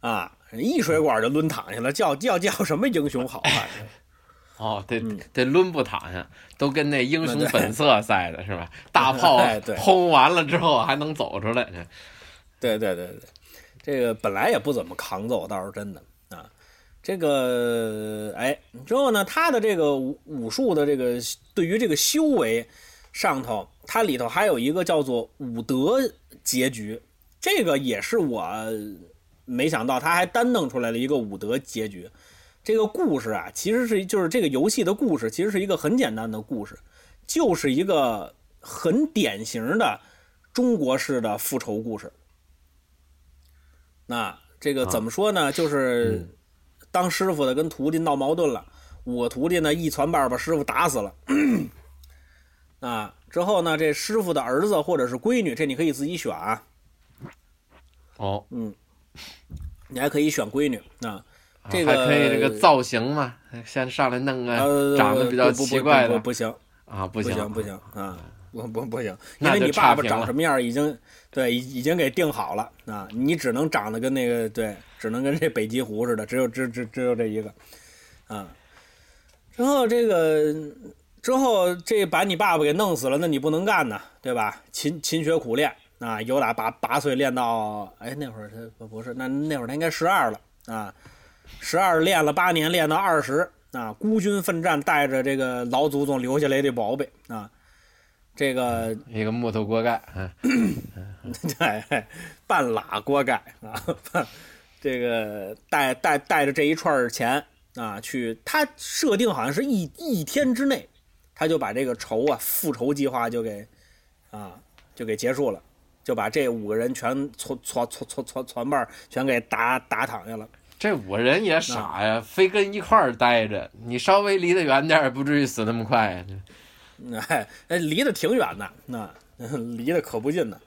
啊，一水管就抡躺下了，叫叫叫什么英雄好汉？哦，得嗯得抡不躺下，都跟那英雄本色赛的是吧？大炮 [LAUGHS] 轰完了之后还能走出来，这对对对对，这个本来也不怎么扛揍，倒是真的啊。这个哎，之后呢，他的这个武武术的这个对于这个修为上头，它里头还有一个叫做武德结局，这个也是我没想到他还单弄出来了一个武德结局。这个故事啊，其实是就是这个游戏的故事，其实是一个很简单的故事，就是一个很典型的中国式的复仇故事。那这个怎么说呢？就是当师傅的跟徒弟闹矛盾了，我徒弟呢一传半把师傅打死了。啊，之后呢，这师傅的儿子或者是闺女，这你可以自己选啊，哦，你还可以选闺女啊。这个还可以这个造型嘛，先上来弄个呃，长得比较奇怪的。不不不行，啊，不不行不行啊，不不不行，因为你爸爸长什么样已经对已已经给定好了啊，你只能长得跟那个对，只能跟这北极狐似的，只有只只只有这一个啊。之后这个之后这把你爸爸给弄死了，那你不能干呐，对吧？勤勤学苦练啊，有打八八岁练到哎那会儿他不不是那那会儿他应该十二了啊，十二练了八年，练到二十啊，孤军奋战，带着这个老祖宗留下来的宝贝啊，这个一个木头锅盖，嗯，[LAUGHS] 对，半拉锅盖啊，半这个带带带着这一串钱啊，去他设定好像是一一天之内，他就把这个仇啊复仇计划就给啊就给结束了，就把这五个人全攒攒攒攒攒攒瓣儿全给打打躺下了。这五人也傻呀，非跟一块儿待着，你稍微离得远点儿，不至于死那么快呀。[LAUGHS] 哎，哎，离得挺远的，那 [LAUGHS] 离得可不近呢，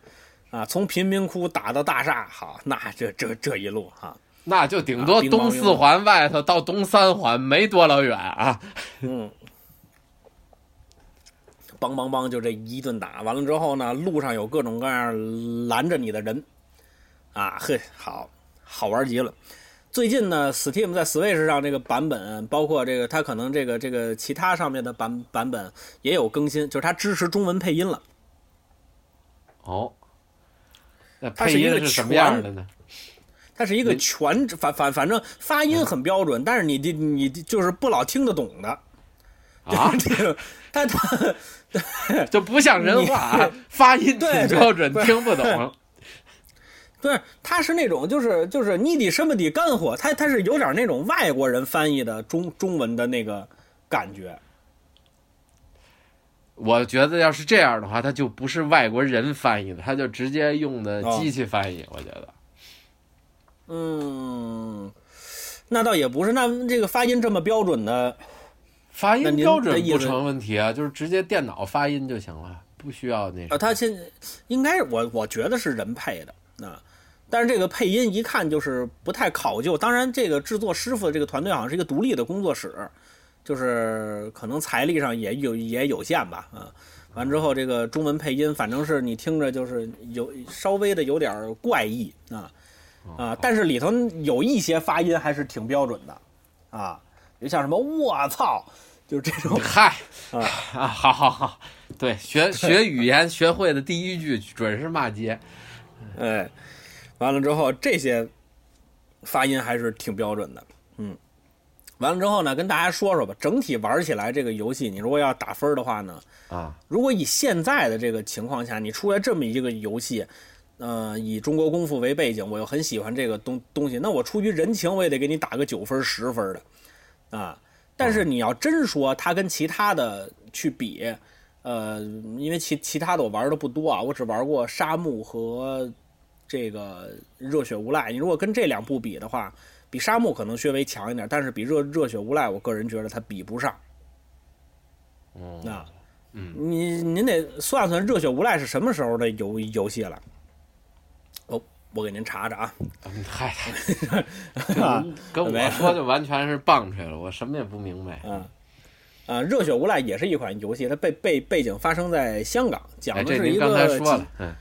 啊，从贫民窟打到大厦，好，那这这这一路哈、那就顶多东四环外头到东三环没多老远啊。嗯，[LAUGHS] 梆梆梆就这一顿打完了之后呢，路上有各种各样拦着你的人，啊，嘿，好好玩极了。最近呢，Steam 在 Switch 上这个版本，包括这个它可能这个这个其他上面的版版本也有更新，就是它支持中文配音了。哦，那它是一个配音是什么样的呢？它是一个全反反反正发音很标准，但是你的你就是不老听得懂的。啊，这个他他就不像人话啊，发音挺标准，听不懂。不是，他是那种就是就是你得什么得干活，他他是有点那种外国人翻译的中中文的那个感觉。我觉得要是这样的话，他就不是外国人翻译的，他就直接用的哦机器翻译。我觉得嗯，那倒也不是，那这个发音这么标准的，发音标准不成问题啊，就是直接电脑发音就行了，不需要那呃，个。他现应该是我我觉得是人配的啊，但是这个配音一看就是不太考究。当然，这个制作师傅的这个团队好像是一个独立的工作室，就是可能财力上也有也有限吧啊。完之后，这个中文配音反正是你听着就是有稍微的有点怪异啊啊，但是里头有一些发音还是挺标准的啊，就像什么“我操”，就是这种嗨啊 [LAUGHS] 啊，好好好，对，学学语言学会的第一句准是骂街。[LAUGHS] 哎，完了之后这些发音还是挺标准的，嗯。完了之后呢，跟大家说说吧，整体玩起来这个游戏，你如果要打分的话呢，啊，如果以现在的这个情况下，你出来这么一个游戏，呃，以中国功夫为背景，我又很喜欢这个东东西，那我出于人情，我也得给你打个九分十分的，啊。但是你要真说它跟其他的去比，呃，因为其其他的我玩的不多啊，我只玩过沙漠和这个热血无赖。你如果跟这两部比的话，比沙漠可能稍微强一点，但是比热热血无赖，我个人觉得它比不上。哦，那，嗯，你您得算算热血无赖是什么时候的游游戏了。哦，我给您查查啊。嗯嗨，[LAUGHS] 啊 [LAUGHS] 跟我说就完全是棒槌了，我什么也不明白。嗯啊！热血无赖也是一款游戏，它背背背景发生在香港，哎，讲的是一这您刚才个说了，嗯，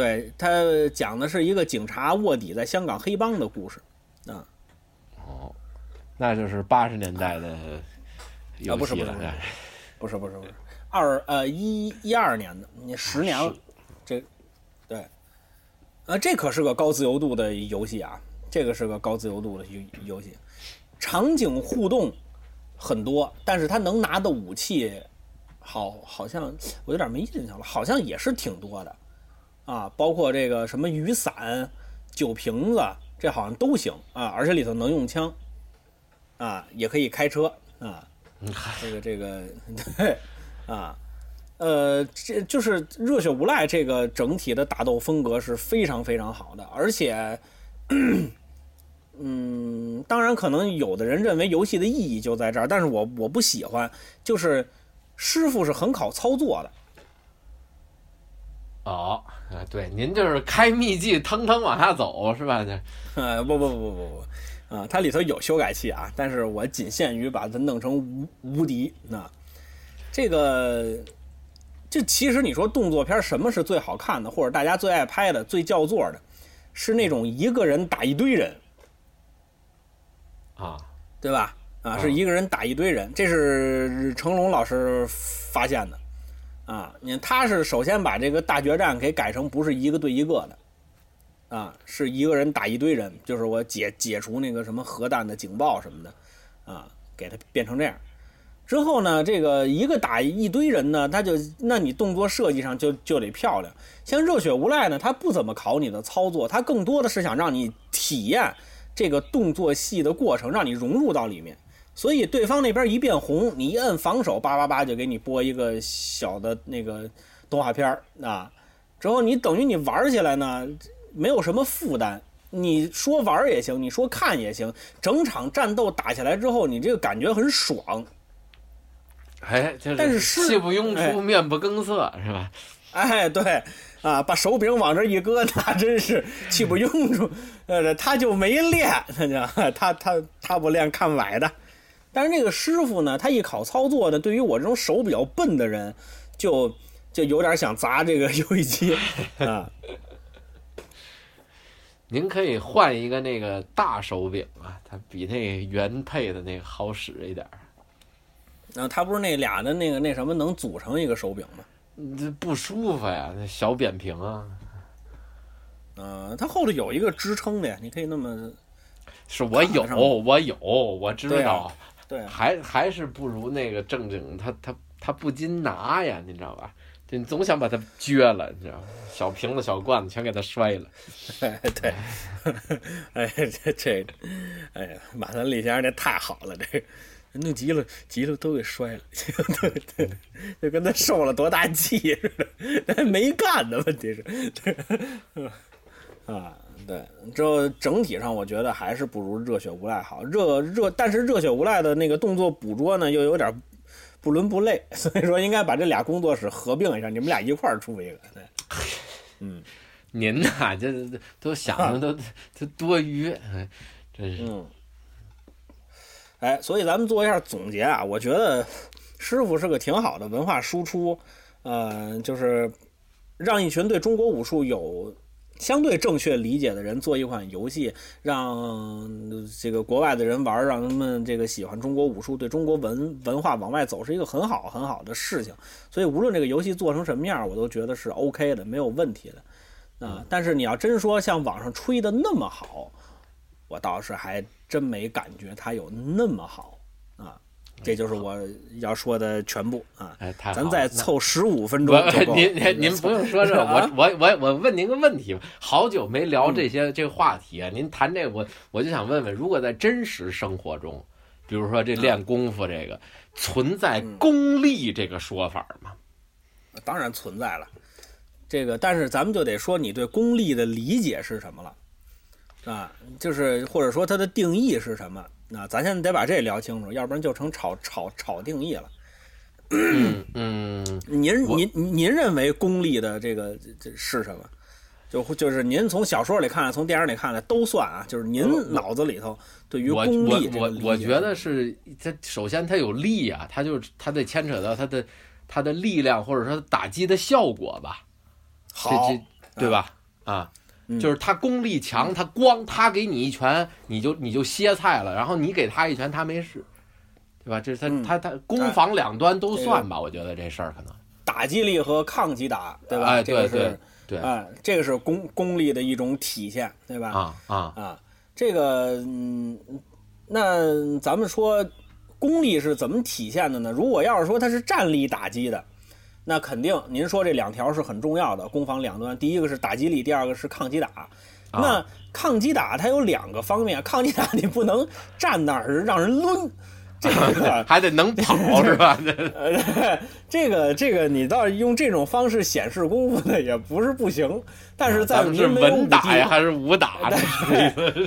对他讲的是一个警察卧底在香港黑帮的故事。啊。哦，那就是八十年代的游啊不是戏了，不是不是哎。不是不是不是，二呃一一二年的，你十年了，这对，呃，这可是个高自由度的游戏啊，这个是个高自由度的游游戏，场景互动很多，但是它能拿的武器好好像我有点没印象了，好像也是挺多的啊，包括这个什么雨伞、酒瓶子，这好像都行啊，而且里头能用枪啊，也可以开车啊。这个这个 [LAUGHS] 对啊，呃，这就是热血无赖这个整体的打斗风格是非常非常好的，而且，嗯，当然可能有的人认为游戏的意义就在这儿，但是我我不喜欢，就是师傅是很考操作的，哦，啊，对，您就是开秘籍，腾腾往下走是吧？这 [LAUGHS] 呃，不不不不不不，啊，它里头有修改器啊，但是我仅限于把它弄成无无敌。那这个，这其实你说动作片什么是最好看的，或者大家最爱拍的、最叫座的，是那种一个人打一堆人，啊，对吧？啊，嗯是一个人打一堆人，这是成龙老师发现的。啊，你他是首先把这个大决战给改成不是一个对一个的，啊，是一个人打一堆人，就是我解解除那个什么核弹的警报什么的，啊，给它变成这样。之后呢，这个一个打一堆人呢，他就那你动作设计上就就得漂亮。像热血无赖呢，他不怎么考你的操作，他更多的是想让你体验这个动作戏的过程，让你融入到里面。所以对方那边一变红，你一摁防守，叭叭叭就给你播一个小的那个动画片儿啊。之后你等于你玩起来呢，没有什么负担。你说玩也行，你说看也行，整场战斗打下来之后，你这个感觉很爽。哎，就但是是气不拥哎出，面不更色是吧？哎，对，啊，把手柄往这一搁，那真是气不拥出。呃，他就没练，[LAUGHS] 他就他他他不练看崴的。但是这个师傅呢，他一考操作呢，对于我这种手比较笨的人，就就有点想砸这个 [LAUGHS] 游戏机啊。[LAUGHS] 您可以换一个那个大手柄啊，它比那原配的那个好使一点儿。然后他不是那俩的那个那什么能组成一个手柄吗？嗯这不舒服呀，那小扁平啊，嗯、它后头有一个支撑的呀，你可以那么是我有，我有，我知道，对啊还还是不如那个正经，他他他不禁拿呀，你知道吧？就你总想把它撅了，你知道吗？小瓶子、小罐子全给它摔了。哎，[LAUGHS] 对，[LAUGHS] 哎，这这，哎呀，马三立先生这太好了，这个弄急了，急了都给摔了，对对，就跟他受了多大气似的，但没干的问题是，对，啊，对，这整体上我觉得还是不如热血无赖好，热热，但是热血无赖的那个动作捕捉呢又有点不伦不类，[LAUGHS] 所以说应该把这俩工作室合并一下，你们俩一块儿出一个，对。[LAUGHS] 嗯您呐，这这都想的都 [LAUGHS] 都多余，哎真是。嗯，哎，所以咱们做一下总结啊，我觉得师傅是个挺好的文化输出，呃，就是让一群对中国武术有相对正确理解的人做一款游戏，让这个国外的人玩，让他们这个喜欢中国武术，对中国文文化往外走，是一个很好很好的事情。所以无论这个游戏做成什么样，我都觉得是 OK 的，没有问题的。啊，但是你要真说像网上吹的那么好，我倒是还真没感觉它有那么好啊。这就是我要说的全部啊。咱再凑十五分钟。您您您不用说这，啊我我我我问您个问题吧，好久没聊这些这个话题啊，您谈这个我我就想问问，如果在真实生活中，比如说这练功夫这个，存在功利这个说法吗？当然存在了。这个，但是咱们就得说你对功利的理解是什么了，啊，就是或者说它的定义是什么？那咱现在得把这聊清楚，要不然就成炒炒炒定义了。嗯嗯，您您您认为功利的这个这是什么？就就是您从小说里看来，从电影里看的都算啊。就是您脑子里头对于我功利我我我觉得是它首先它有力啊，它就它得牵扯到它的它的力量或者说打击的效果吧，好，这对吧？啊，嗯就是他功力强，他光他给你一拳，你就你就歇菜了，然后你给他一拳，他没事，对吧？这是他、嗯他他攻防两端都算吧，我觉得这事儿可能打击力和抗击打，对吧？哎对对对啊，这个是功功力的一种体现，对吧？啊啊啊，这个嗯，那咱们说功力是怎么体现的呢？如果要是说他是战力打击的，那肯定您说这两条是很重要的，攻防两端，第一个是打击力，第二个是抗击打。那抗击打它有两个方面，抗击打你不能站那儿让人抡，这个 [LAUGHS] 还得能跑 [LAUGHS] 是吧？[LAUGHS] 呃，这个这个你倒是用这种方式显示功夫的，也不是不行。但是在是您没有武打呀，还是武打呢？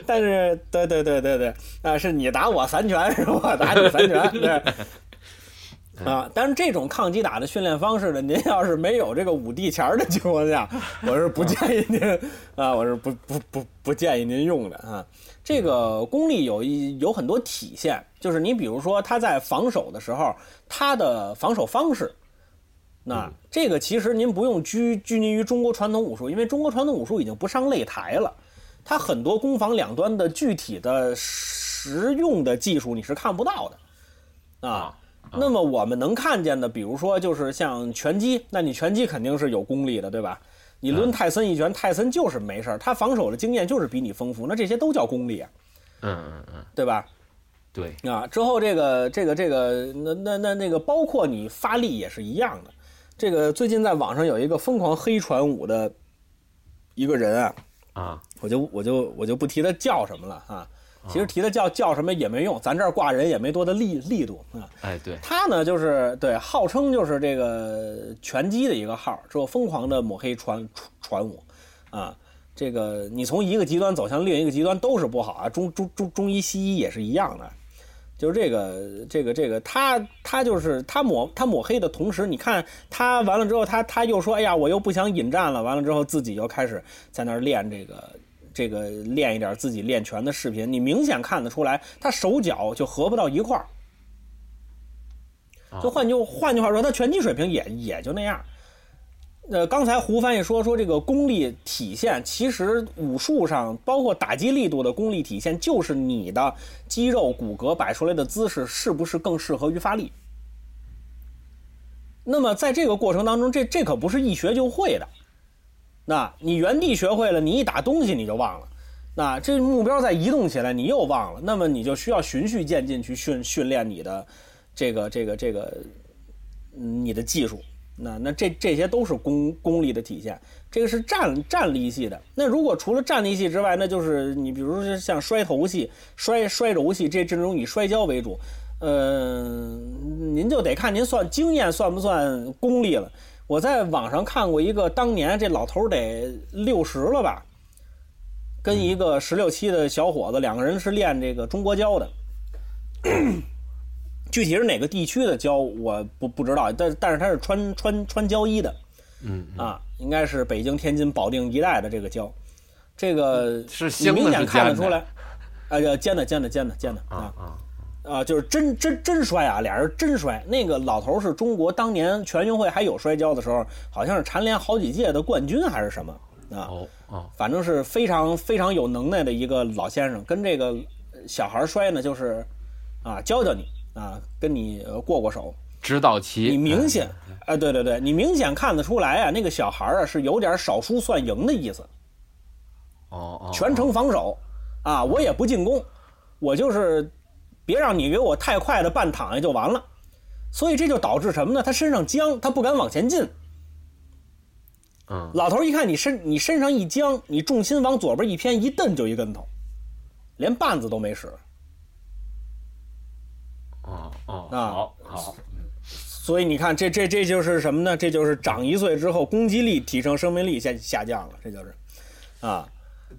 但是，对对对对对，啊，是你打我三拳，是我打你三拳，对。啊，但是这种抗击打的训练方式呢，您要是没有这个五帝钱儿的情况下，[LAUGHS] 我是不建议您啊，我是不不不不建议您用的啊。这个功力有一有很多体现，就是你比如说他在防守的时候，他的防守方式，那这个其实您不用拘拘泥于中国传统武术，因为中国传统武术已经不上擂台了。它很多攻防两端的具体的实用的技术你是看不到的啊。那么我们能看见的，比如说就是像拳击，那你拳击肯定是有功力的，对吧？你抡泰森一拳，泰森就是没事儿，他防守的经验就是比你丰富，那这些都叫功力啊，嗯嗯嗯，对吧？对，啊，之后这个这个这个，那那那那个，包括你发力也是一样的。这个最近在网上有一个疯狂黑传武的一个人啊，啊我就我就我就不提他叫什么了啊。其实提他叫叫什么也没用，咱这儿挂人也没多大力力度啊。哎对，他呢就是对，号称就是这个拳击的一个号，之后疯狂的抹黑传传武啊。这个你从一个极端走向另一个极端都是不好啊，中中中中医西医也是一样的。就是这个这个这个，他他就是他抹他抹黑的同时，你看他完了之后，他他又说，哎呀，我又不想引战了。完了之后，自己又开始在那儿练这个这个练一点自己练拳的视频，你明显看得出来，他手脚就合不到一块儿。就换句换句话说，他拳击水平也也就那样。呃，刚才胡翻译说说这个功力体现，其实武术上包括打击力度的功力体现，就是你的肌肉骨骼摆出来的姿势是不是更适合于发力。那么在这个过程当中，这这可不是一学就会的。那你原地学会了，你一打东西你就忘了。那这目标再移动起来，你又忘了，那么你就需要循序渐进去训训练你的这个这个这个你的技术。那那这这些都是功功力的体现，这个是站站立系的。那如果除了站立系之外，那就是你比如说像摔头系、摔摔柔系这这种以摔跤为主，呃，您就得看您算经验算不算功力了。我在网上看过一个，当年这老头得六十了吧，跟一个十六七的小伙子，两个人是练这个中国跤的。[COUGHS] 具体是哪个地区的胶我不不知道，但但是他是穿穿穿胶衣的，嗯啊，应该是北京、天津、保定一带的这个胶，这个是你明显看得出来，[LAUGHS] 啊，尖的尖的尖的尖的啊啊啊，就是真真真摔啊，俩人真摔。那个老头是中国当年全运会还有摔跤的时候，好像是蝉联好几届的冠军还是什么啊，哦哦反正是非常非常有能耐的一个老先生，跟这个小孩摔呢，就是啊教教你啊，跟你呃过过手。指导棋，你明显，哎，对对对，你明显看得出来啊，那个小孩啊是有点少输算赢的意思，哦哦全程防守，啊，我也不进攻，我就是别让你给我太快的半躺下就完了，所以这就导致什么呢？他身上僵，他不敢往前进。嗯老头一看你身你身上一僵，你重心往左边一偏，一蹬就一跟头，连绊子都没使。哦哦啊好好所以你看，这这这就是什么呢？这就是长一岁之后，攻击力提升，生命力下下降了，这就是，啊，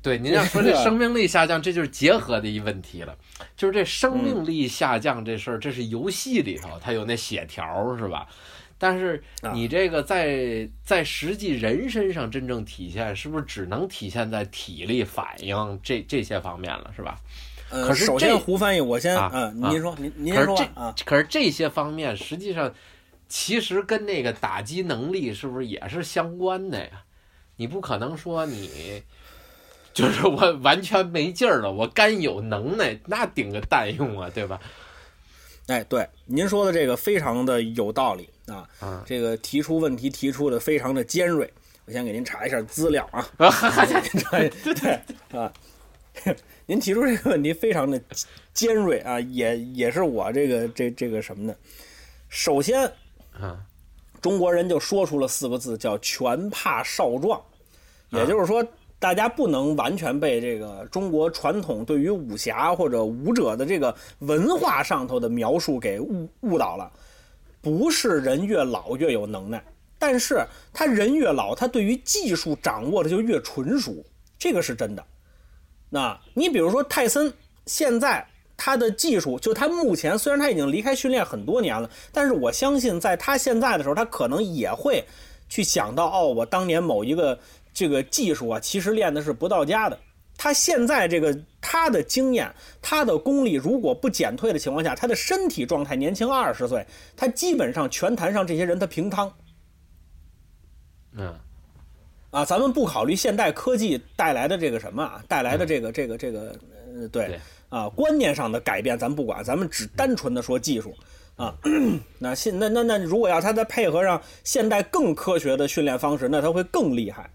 对，您要说这生命力下降，这就是结合的一问题了。就是这生命力下降这事儿，这是游戏里头它有那血条是吧？但是你这个在在实际人身上真正体现，是不是只能体现在体力反应这这些方面了，是吧？呃，可是首先胡翻译，我先啊您说，您您说啊，可是这些方面实际上其实跟那个打击能力是不是也是相关的呀？你不可能说你就是我完全没劲儿了，我干有能耐，那顶个蛋用啊，对吧？哎，对，您说的这个非常的有道理啊，啊，这个提出问题提出的非常的尖锐，我先给您查一下资料啊，[LAUGHS] 您查一对啊，[LAUGHS] 您提出这个问题非常的尖锐啊，也也是我这个这这个什么呢？首先，啊，中国人就说出了四个字，叫“拳怕少壮”，也就是说，大家不能完全被这个中国传统对于武侠或者武者的这个文化上头的描述给误误导了。不是人越老越有能耐，但是他人越老，他对于技术掌握的就越纯熟，这个是真的。那你比如说泰森，现在他的技术，就他目前虽然他已经离开训练很多年了，但是我相信在他现在的时候，他可能也会去想到，哦，我当年某一个这个技术啊，其实练的是不到家的。他现在这个他的经验，他的功力，如果不减退的情况下，他的身体状态年轻二十岁，他基本上拳坛上这些人他平汤。嗯啊，咱们不考虑现代科技带来的这个什么啊，带来的这个这个这个呃，对对啊，观念上的改变咱不管，咱们只单纯的说技术啊。[CLEARS THROAT] 那现那那那如果要他再配合上现代更科学的训练方式，那他会更厉害。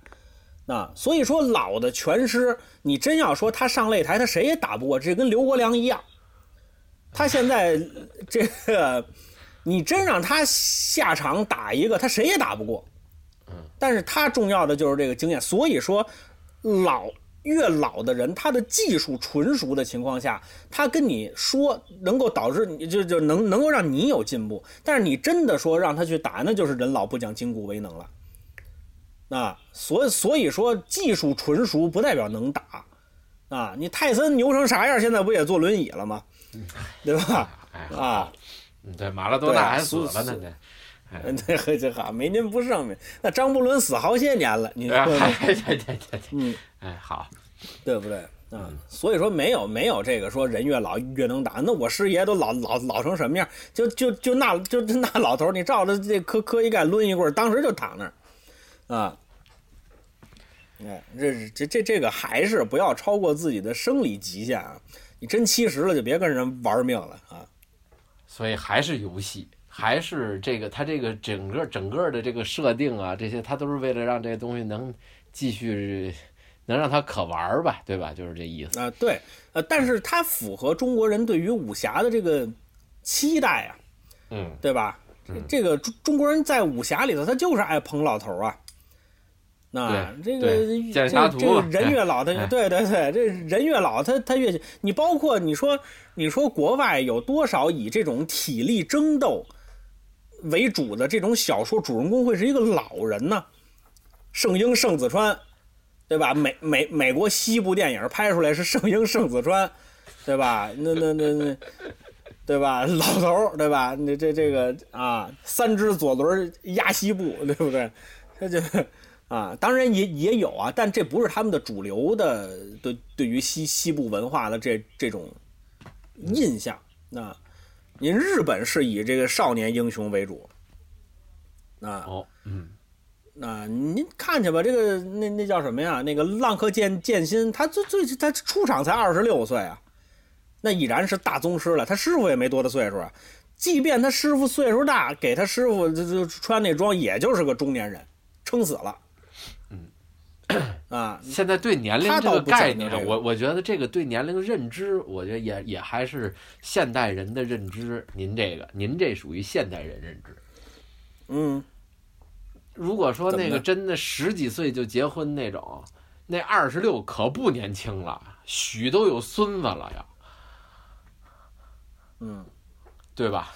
那所以说老的拳师，你真要说他上擂台，他谁也打不过，这跟刘国梁一样。他现在这个，你真让他下场打一个，他谁也打不过。但是他重要的就是这个经验，所以说老越老的人，他的技术纯熟的情况下，他跟你说能够导致你就就能能够让你有进步，但是你真的说让他去打，那就是人老不讲筋骨为能了。啊，所以所以说技术纯熟不代表能打啊！你泰森牛成啥样，现在不也坐轮椅了吗？对吧？哎啊，嗯对，马拉多纳还死了呢，这。[LAUGHS] 嗯，对，这好，没您不上面。那张伯伦死好些年了，你说对对对对，嗯，哎，好，对不对？啊，所以说没有没有这个说人越老越能打。那我师爷都老老老成什么样？就就就那就就那老头，你照着这磕磕一盖抡一棍，当时就躺那儿，啊。哎，这这这这个还是不要超过自己的生理极限啊！你真七十了，就别跟人玩命了啊！所以还是游戏，还是这个它这个整个整个的这个设定啊，这些它都是为了让这个东西能继续，能让他可玩儿吧，对吧？就是这意思。啊，对，呃，但是它符合中国人对于武侠的这个期待啊，嗯，对吧？这个中中国人在武侠里头，他就是爱捧老头儿啊。那这个对这这个人越老，他哎对对对，这人越老，他他越你包括你说你说国外有多少以这种体力争斗为主的这种小说，主人公会是一个老人呢？圣婴圣子川，对吧？美美美国西部电影拍出来是圣婴圣子川，对吧？那那那那，对吧？老头儿，对吧？那这这个啊，三只左轮压西部，对不对？他就啊，当然也也有啊，但这不是他们的主流的对对于西西部文化的这这种印象。那您日本是以这个少年英雄为主，啊，哦，嗯，那您看去吧，这个那那叫什么呀？那个浪客剑剑心，他最最他出场才二十六岁啊，那已然是大宗师了。他师傅也没多大岁数啊，即便他师傅岁数大，给他师傅就就穿那装，也就是个中年人，撑死了。嗯，[COUGHS] 啊，[COUGHS] 现在对年龄这个概念，这个我我觉得这个对年龄认知，我觉得也也还是现代人的认知。您这个，您这属于现代人认知。嗯，如果说那个真的十几岁就结婚那种，那二十六可不年轻了，许都有孙子了呀，嗯，对吧？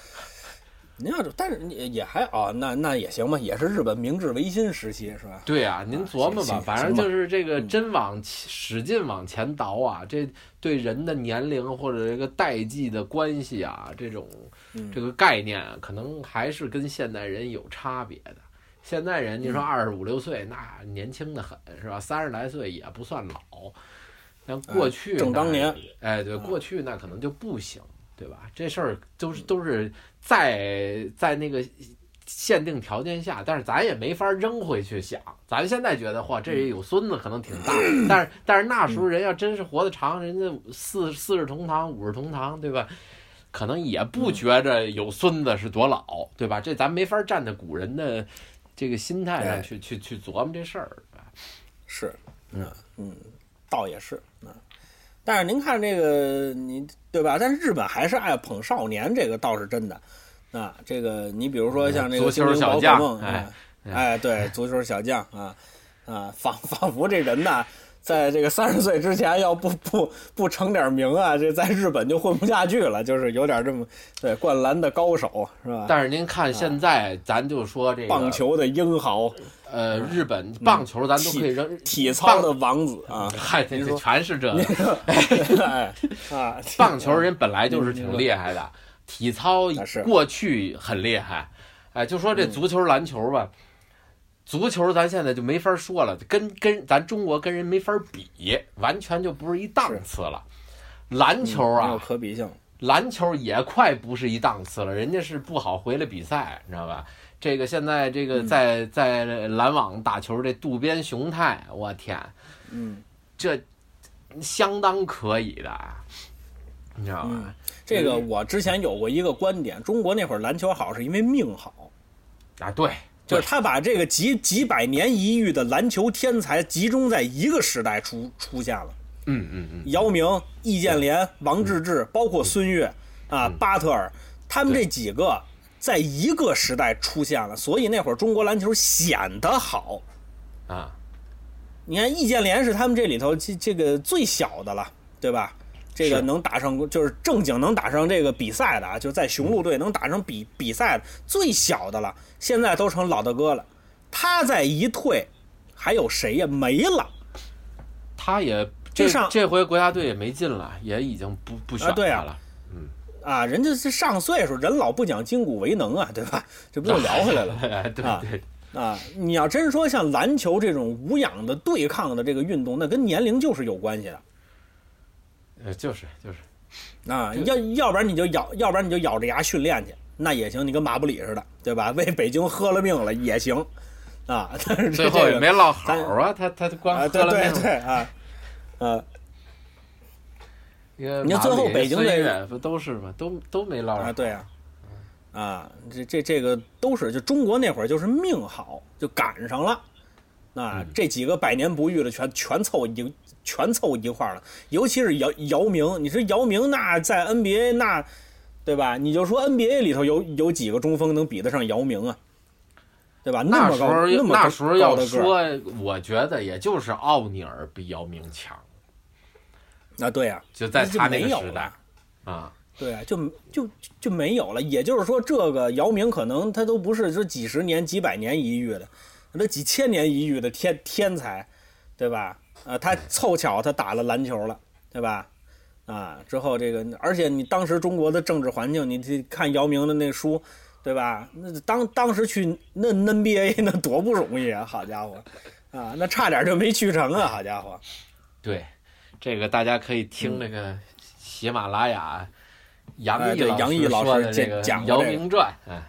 您要是，但是也也还啊，那那也行吧，也是日本明治维新时期是吧？对啊、您琢磨吧，行反正就是这个嗯真往使劲往前倒啊，这对人的年龄或者这个代际的关系啊，这种嗯这个概念啊，可能还是跟现代人有差别的。现代人，你说嗯二十五六岁，那年轻的很，是吧？三十来岁也不算老。像过去那正当年，哎，对，嗯过去那可能就不行，对吧？这事儿都是都是在在那个限定条件下，但是咱也没法扔回去想。咱现在觉得，嚯，这人有孙子可能挺大，但是但是那时候人要真是活得长，人家四四世同堂、五世同堂，对吧？可能也不觉着有孙子是多老，对吧？这咱没法站在古人的这个心态上对去去去琢磨这事儿，是，嗯嗯，倒也是啊。但是您看这个，你对吧？但是日本还是爱捧少年，这个倒是真的啊。这个你比如说像这个足球精灵宝可小将梦，哎哎哎，对，足球小将啊啊，仿仿佛这人呐，在这个三十岁之前要不不不成点名啊，这在日本就混不下去了，就是有点这么对灌篮的高手是吧？但是您看现在，咱就说这个棒球的英豪，呃，日本棒球咱都可以扔体操的王子啊，嗨，[LAUGHS] 这全是这个。[LAUGHS] 哎啊，[LAUGHS] 棒球人本来就是挺厉害的，体操过去很厉害。哎，就说这足球、篮球吧，足球咱现在就没法说了，跟跟咱中国跟人没法比，完全就不是一档次了。篮球啊有啊，可比性。篮球也快不是一档次了，人家是不好回来比赛，你知道吧？这个现在这个嗯在在篮网打球这渡边雄太，我天，嗯，这相当可以的，你知道嗯？这个我之前有过一个观点，中国那会儿篮球好是因为命好，啊，对，就是他把这个几几百年一遇的篮球天才集中在一个时代出出现了。嗯嗯嗯，姚明、易建联、王治郅，包括孙悦啊、嗯巴特尔，他们这几个在一个时代出现了，所以那会儿中国篮球显得好。啊，你看易建联是他们这里头这这个最小的了，对吧？这个能打上就是正经能打上这个比赛的啊，就在雄鹿队能打上比比赛的最小的了，现在都成老大哥了。他再一退，还有谁呀？没了他也这上这回国家队也没进了，也已经不不选啊对啊他了。啊！人家是上岁数，人老不讲筋骨为能啊，对吧？这不就聊回来了 [LAUGHS] 啊对，啊，你要真说像篮球这种无氧的对抗的这个运动，那跟年龄就是有关系的。呃，就是就是，啊，要要不然你就咬，要不然你就咬着牙训练去，那也行。你跟马布里似的，对吧？为北京喝了命了也行，啊。但是最后也没落好啊，他他光啊，喝对对了命。对啊，呃你看你看最后北京这个这不都是吗？都都没捞啊，好。对啊，啊，这这这个都是就中国那会儿就是命好，就赶上了，啊嗯，这几个百年不遇的全全凑一全凑一块儿了，尤其是姚姚明，你说姚明那在 NBA 那，对吧？你就说 NBA 里头有有几个中锋能比得上姚明啊？对吧？那时候那时候要说，我觉得也就是奥尼尔比姚明强，啊，对呀、就在他那就没有个时代了啊。对啊，就就就没有了。也就是说，这个姚明可能他都不是说几十年、几百年一遇的，那几千年一遇的天天才，对吧？啊，他凑巧他打了篮球了，对吧？啊，之后这个，而且你当时中国的政治环境，你去看姚明的那书，对吧？那当当时去那 NBA 那多不容易啊，好家伙，啊，那差点就没去成啊，好家伙。对，这个大家可以听那个喜马拉雅杨毅杨毅老师的这个《讲讲姚明传》，哎，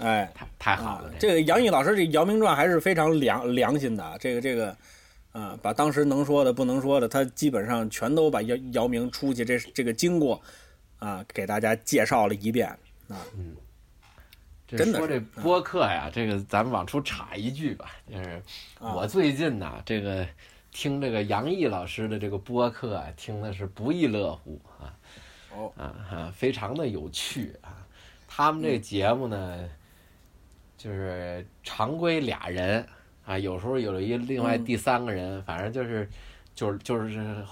哎，太太好啊了，，这个杨毅老师这《姚明传》还是非常良良心的啊，这个这个，啊，把当时能说的不能说的，他基本上全都把姚姚明出去这这个经过，啊，给大家介绍了一遍。啊。嗯真的说这播客呀，这个咱们往出插一句吧，就是啊我最近呐，这个听这个杨毅老师的这个播客啊，听的是不亦乐乎啊。哦。啊哈，非常的有趣啊。他们这个节目呢，就是常规俩人啊，有时候有一另外嗯第三个人，反正就是就是就是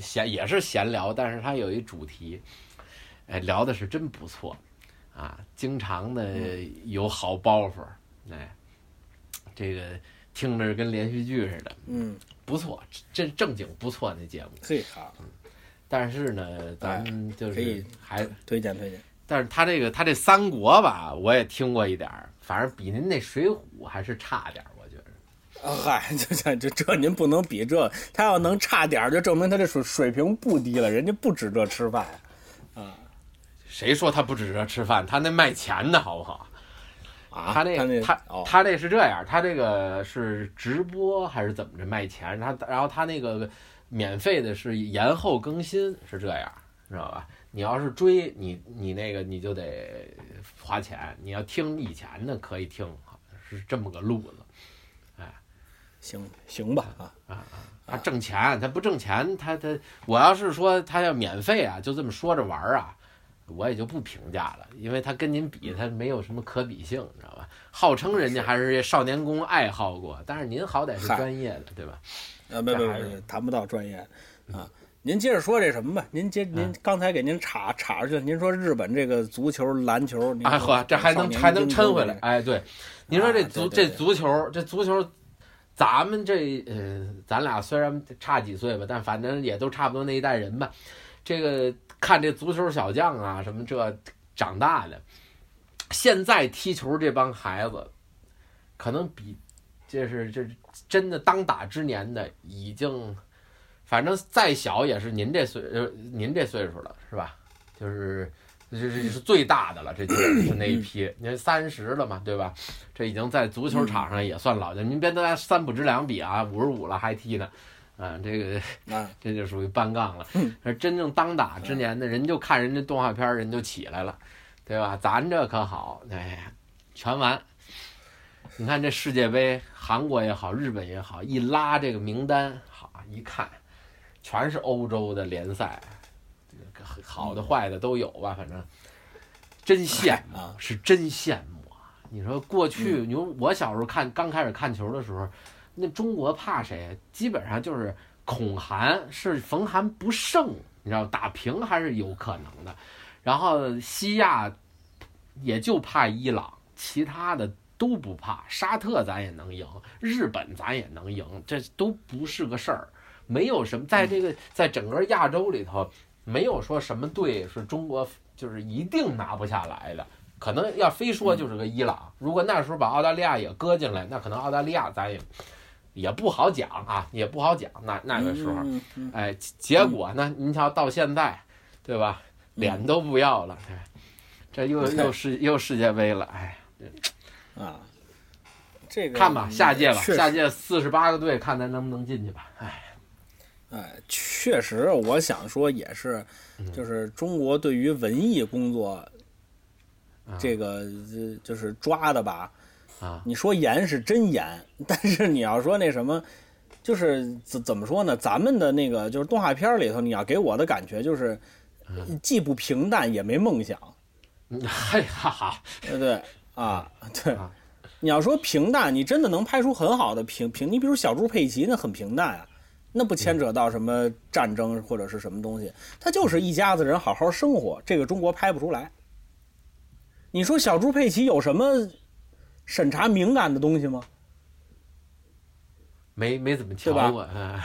闲也是闲聊，但是他有一主题，哎，聊的是真不错啊，经常的有好包袱，哎，这个听着跟连续剧似的，嗯，不错，正正经不错那节目。嘿好，但是呢，咱们就是还，推荐推荐。但是他这个他这三国吧，我也听过一点儿，反正比您那水浒还是差点儿，我觉着。啊嗨，这这这这您不能比这，他要能差点儿，就证明他这水水平不低了，人家不指这吃饭啊。谁说他不指这吃饭？他那卖钱的好不好？啊，他那那他哦他这是这样，他这个是直播还是怎么着卖钱？他然后他那个免费的是延后更新，是这样，知道吧？你要是追你你那个你就得花钱，你要听以前的可以听，是这么个路子。行行吧啊，他挣钱，他不挣钱，他他我要是说他要免费啊，就这么说着玩儿啊，我也就不评价了，因为他跟您比，他没有什么可比性，你知道吧？号称人家还是少年宫爱好过，但是您好歹是专业的，对吧？呃，不不不这还是不，谈不到专业啊。您接着说这什么吧？您接您刚才给您插插出去，您说日本这个足球、篮球，您哎呵，这还能还能抻回来，哎，对，您说这啊足这足球这足球，咱们这呃，咱俩虽然差几岁吧，但反正也都差不多那一代人吧。这个看这足球小将啊，什么这长大的，现在踢球这帮孩子，可能比这是这真的当打之年的已经，反正再小也是您这岁呃您这岁数了是吧？就是这是是最大的了，这就是那一批。您三十了嘛，对吧？这已经在足球场上也算老将。您别跟咱三浦知良比啊，五十五了还踢呢，啊，这个啊，[LAUGHS] 这就属于半杠了。而真正当打之年的人，就看人家动画片儿，人就起来了，对吧？咱这可好，哎，全完。你看这世界杯，韩国也好，日本也好，一拉这个名单，好一看，全是欧洲的联赛，这个好的坏的都有吧，反正真羡慕啊，是真羡慕啊！你说过去，你说我小时候看刚开始看球的时候，那中国怕谁？基本上就是恐韩，是逢韩不胜，你知道打平还是有可能的。然后西亚也就怕伊朗，其他的都不怕。沙特咱也能赢，日本咱也能赢，这都不是个事儿。没有什么在这个在整个亚洲里头，没有说什么队是中国就是一定拿不下来的。可能要非说就是个伊朗，如果那时候把澳大利亚也搁进来，那可能澳大利亚咱也也不好讲啊，也不好讲。那那个时候，嗯嗯哎，结果呢？您瞧到现在，对吧？脸都不要了，哎，这又又世又世界杯了，哎，嗯啊，这个看吧，下届吧，下届四十八个队，看咱能不能进去吧，哎，哎，确实，我想说也是，嗯就是中国对于文艺工作啊这个呃就是抓的吧，啊，你说严是真严，但是你要说那什么，就是怎怎么说呢？咱们的那个就是动画片里头，你要给我的感觉就是，既不平淡也没梦想，嗯嘿哈哈，对对啊，对啊。你要说平淡，你真的能拍出很好的平平，你比如小猪佩奇那很平淡啊，那不牵扯到什么战争或者是什么东西，它就是一家子人好好生活，这个中国拍不出来。你说小猪佩奇有什么审查敏感的东西吗？没没怎么瞧过，啊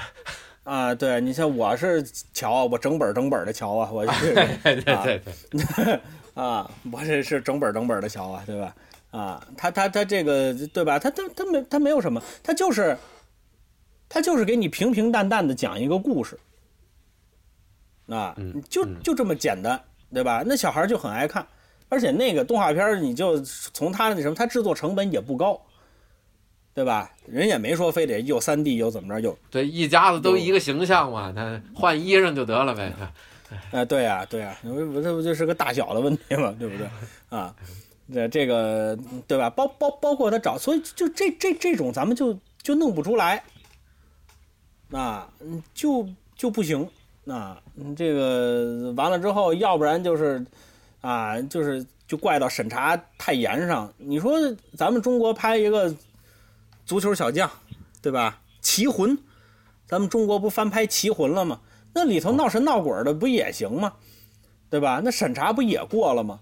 啊，对你像我是瞧，我整本整本的瞧啊，我是 [LAUGHS] 对对对对，啊，[LAUGHS] 我这是整本整本的瞧啊，对吧？啊，他他他这个对吧？他他他没他没有什么，他就是他就是给你平平淡淡的讲一个故事，啊嗯，就嗯就这么简单，对吧？那小孩就很爱看，而且那个动画片儿你就从他的那什么，他制作成本也不高，对吧？人也没说非得又三 D 又怎么着又对，一家子都一个形象嘛，他换衣裳就得了呗，[LAUGHS] 哎，对呀、对呀、我我这不就是个大小的问题嘛，对不对？啊，这这个对吧？包包包括他找，所以就这这这种咱们就就弄不出来，啊，嗯就就不行，啊，嗯这个完了之后，要不然就是啊，就是就怪到审查太严上。你说咱们中国拍一个足球小将，对吧？棋魂，咱们中国不翻拍棋魂了吗？那里头闹神闹鬼的不也行吗？对吧？那审查不也过了吗？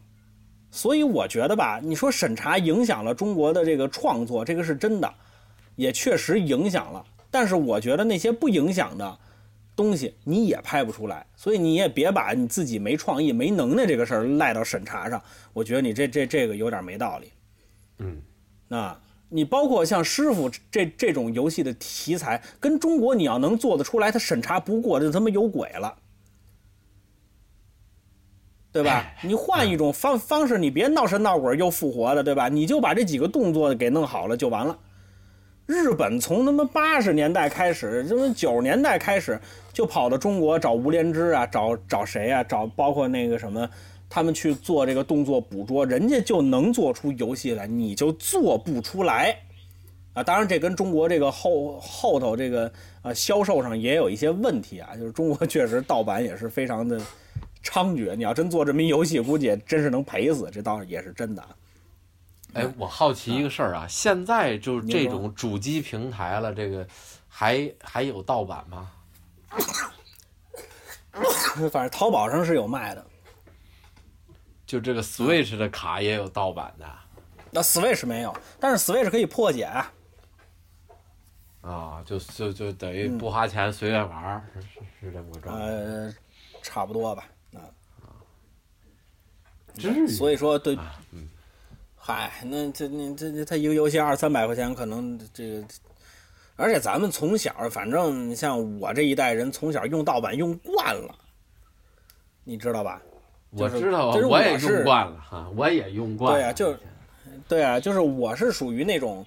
所以我觉得吧，你说审查影响了中国的这个创作，这个是真的，也确实影响了。但是我觉得那些不影响的东西，你也拍不出来。所以你也别把你自己没创意、没能耐这个事儿赖到审查上。我觉得你这这这个有点没道理。嗯，啊，你包括像师傅这这种游戏的题材，跟中国你要能做得出来，他审查不过，这他妈有鬼了。对吧？你换一种方方式，你别闹神闹鬼又复活的，对吧？你就把这几个动作给弄好了就完了。日本从他妈八十年代开始，这么九十年代开始就跑到中国找吴连枝啊，找找谁啊？找包括那个什么，他们去做这个动作捕捉，人家就能做出游戏来，你就做不出来啊！当然，这跟中国这个后后头这个呃销售上也有一些问题啊，就是中国确实盗版也是非常的。猖獗！你要真做这么一游戏，估计也真是能赔死，这倒也是真的。哎，我好奇一个事儿啊，现在就是这种主机平台了，这个还还有盗版吗？[COUGHS] 反正淘宝上是有卖的。就这个 Switch 的卡也有盗版的。那 Switch 没有，但是 Switch 可以破解。啊，就就就等于不花钱随便玩，是是是这么个状态。呃，差不多吧。啊真所以说，对，嗨，那这那这这他一个游戏二三百块钱，可能这个，而且咱们从小，反正像我这一代人，从小用盗版用惯了，你知道吧？我知道，我也用惯了哈，我也用惯。对呀，就，对啊，就是我是属于那种，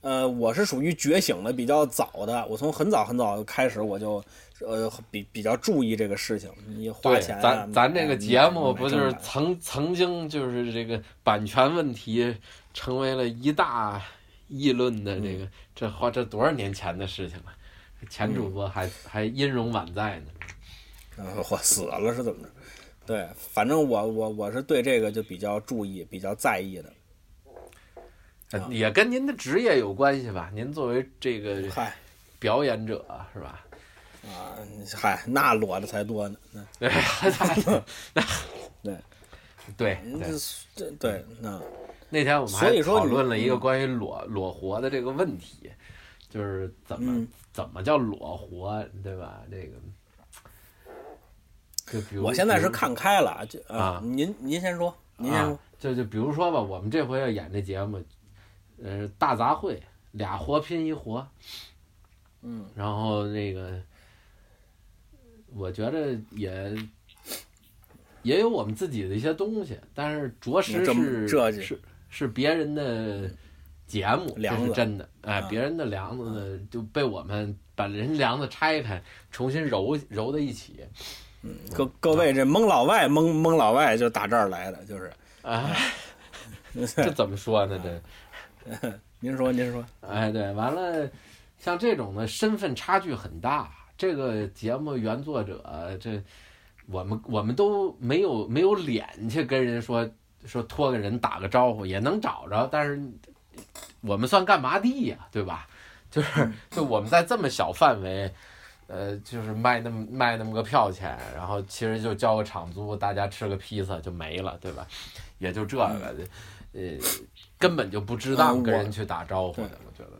呃，我是属于觉醒的比较早的，我从很早很早开始我就。呃，比比较注意这个事情，你花钱咱咱这个节目不就是曾曾经就是这个版权问题成为了一大议论的这个，这花这多少年前的事情了？前主播还还音容宛在呢。呃，我死了是怎么着？对，反正我我我是对这个就比较注意、比较在意的。也跟您的职业有关系吧？您作为这个嗨表演者是吧？啊，嗨，那裸的才多呢。[LAUGHS] [LAUGHS] 对，对，对，对，对，那那天我们还讨论了一个关于裸裸活的这个问题，就是怎么怎么叫裸活，对吧？这个，就比如我现在是看开了，就啊，您您先说，您先说，就就比如说吧，我们这回要演这节目，呃，大杂烩，俩活拼一活，嗯，然后那个。我觉得也也有我们自己的一些东西，但是着实是是是别人的节目，这是真的。哎，别人的梁子呢就被我们把人梁子拆开，重新揉揉在一起。嗯，各各位这蒙老外蒙蒙老外就打这儿来的，就是。啊，[LAUGHS] 这怎么说呢？这，[LAUGHS] 您说您说。哎，对，完了，像这种的身份差距很大。这个节目原作者，这我们我们都没有没有脸去跟人说说托个人打个招呼也能找着，但是我们算干嘛地呀，对吧？[LAUGHS] 就是就我们在这么小范围，呃，就是卖那么卖那么个票钱，然后其实就交个场租，大家吃个披萨就没了，对吧？也就这个，呃，根本就不值当跟人去打招呼的，我觉得。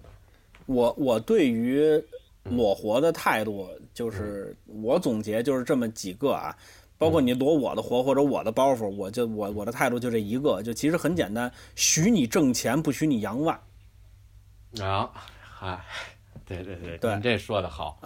我我对于。裸活的态度就是我总结就是这么几个啊，包括你裸我的活或者我的包袱，我就我我的态度就这一个，就其实很简单，许你挣钱不许你扬万。啊，嗨，对对对，对，你这说的好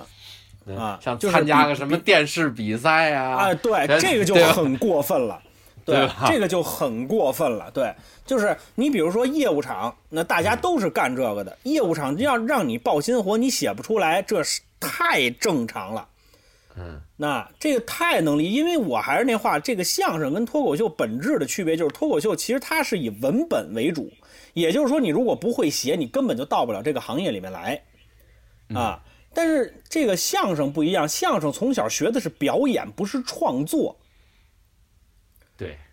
啊，像参加个什么电视比赛啊，哎，对，这个就很过分了。对，[LAUGHS] 这个就很过分了。对，就是你比如说业务场，那大家都是干这个的。业务场要让你报新活，你写不出来，这是太正常了。嗯，那这个太能理，因为我还是那话，这个相声跟脱口秀本质的区别就是，脱口秀其实它是以文本为主，也就是说，你如果不会写，你根本就到不了这个行业里面来啊。但是这个相声不一样，相声从小学的是表演，不是创作。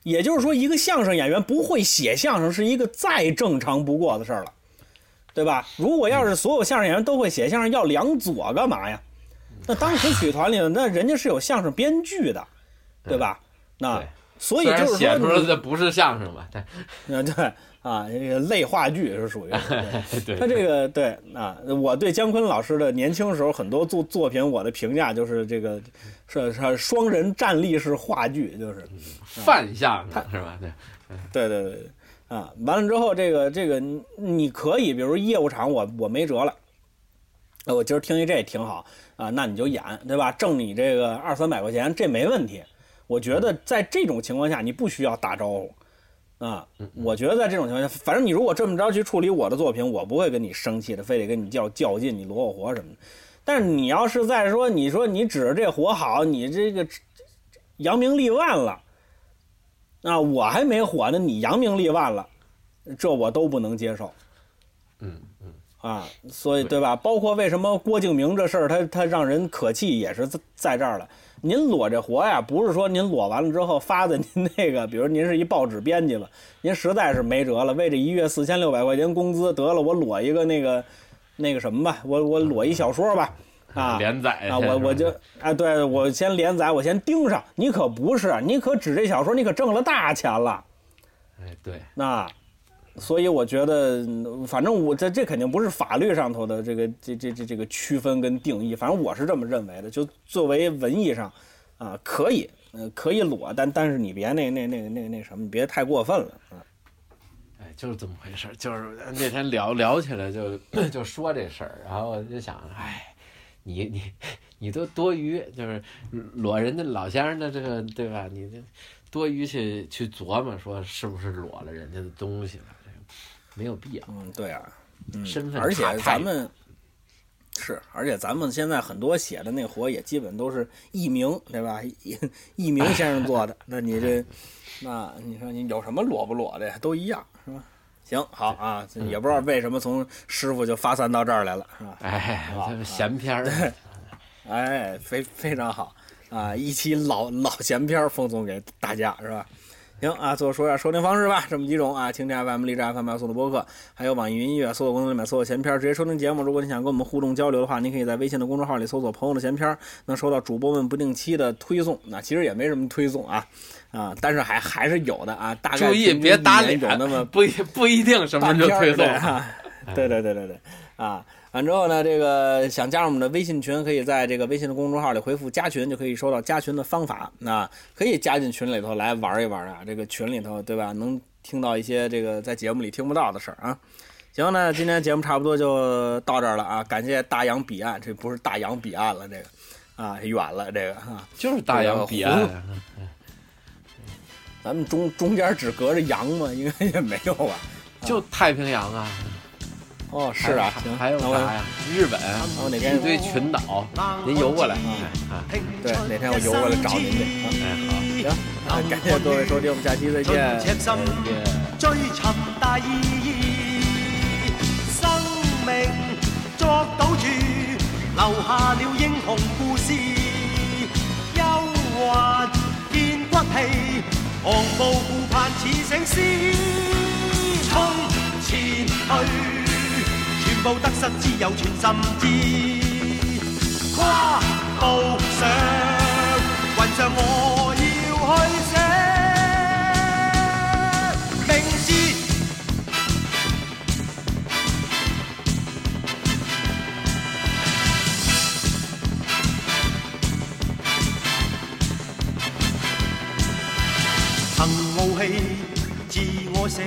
对，也就是说，一个相声演员不会写相声是一个再正常不过的事儿了，对吧？如果要是所有相声演员都会写相声，要梁左干嘛呀？那当时曲团里，那人家是有相声编剧的，对吧？那所以就是写出来的不是相声吧，但呃对啊，这个类话剧是属于。[LAUGHS] 对对他这个对啊，我对姜昆老师的年轻时候很多作作品，我的评价就是这个是是双人站立式话剧，就是范相声是吧？对，对对对对啊，完了之后这个这个你你可以，比如业务场我我没辙了，呃我今儿听一这挺好啊，那你就演对吧？挣你这个二三百块钱这没问题。我觉得在这种情况下，你不需要打招呼。啊，我觉得在这种情况下，反正你如果这么着去处理我的作品，我不会跟你生气的，非得跟你较较劲，你罗我活什么的。但是你要是再说，你说你指着这活好，你这个扬名立万了，啊，我还没火呢，你扬名立万了，这我都不能接受嗯嗯，啊。所以对吧？包括为什么郭敬明这事儿，他他让人可气，也是在在这儿了。您裸这活呀，不是说您裸完了之后发在您那个，比如您是一报纸编辑了，您实在是没辙了，为这一月四千六百块钱工资，得了，我裸一个那个那个什么吧，我我裸一小说吧，啊，[LAUGHS] 连载啊，我我就啊，对我先连载，我先盯上。你可不是，你可指这小说，你可挣了大钱了。哎对，那，所以我觉得，反正我这这肯定不是法律上头的这个这这这这个区分跟定义，反正我是这么认为的。就作为文艺上，啊，可以，呃，可以裸，但但是你别那那那那那什么，你别太过分了啊。哎，就是这么回事儿。就是那天聊聊起来就 [CLEARS THROAT] 就说这事儿，然后我就想，哎，你你 [LAUGHS] 你都多余，就是裸人家老先生的这个对吧？你这多余去去琢磨说是不是裸了人家的东西了，没有必要。嗯，对啊，嗯，身份而且咱们是，而且咱们现在很多写的那活也基本都是佚名，对吧？佚佚名先生做的，那你这，[LAUGHS] 那你说你有什么裸不裸的呀？都一样，是吧？行，好啊，也不知道为什么从师傅就发散到这儿来了，是吧？哎，好这闲篇儿，[LAUGHS] 哎，非非常好啊！一期老老闲篇儿奉送给大家，是吧？行啊，最后说一下收听方式吧，这么几种啊，蜻蜓 FM、荔枝 FM、要搜的播客，还有网易云音乐，搜索功能里面搜索闲篇儿，直接收听节目。如果你想跟我们互动交流的话，您可以在微信的公众号里搜索“朋友的闲篇儿”，能收到主播们不定期的推送。那其实也没什么推送啊啊，但是还还是有的啊，大概注意别打一年脸有那么，不一不一定什么就推送。啊对对对对对啊！完之后呢，这个想加入我们的微信群，可以在这个微信的公众号里回复“加群”，就可以收到加群的方法。那可以加进群里头来玩一玩啊！这个群里头，对吧？能听到一些这个在节目里听不到的事儿啊。行，那今天节目差不多就到这儿了啊！感谢大洋彼岸，这不是大洋彼岸了，这个啊远了，这个啊，就是大洋彼岸啊，咱们中中间只隔着洋吗？应该也没有吧？就太平洋啊。哦，是啊，行，还有啥呀？日本我哪天一堆群岛，您游过来啊？对，哪天我游过来找您去啊。哎，好，行，啊感谢各位收听，我们下期再见。生命作賭注，留下了英雄故事。憂患見骨氣，昂步顧盼似醒獅，衝前去，全部得失只有全心知。跨步上雲上，我要去写名字。凭傲气，自我写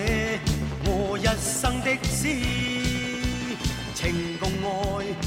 我一生的诗，情共爱，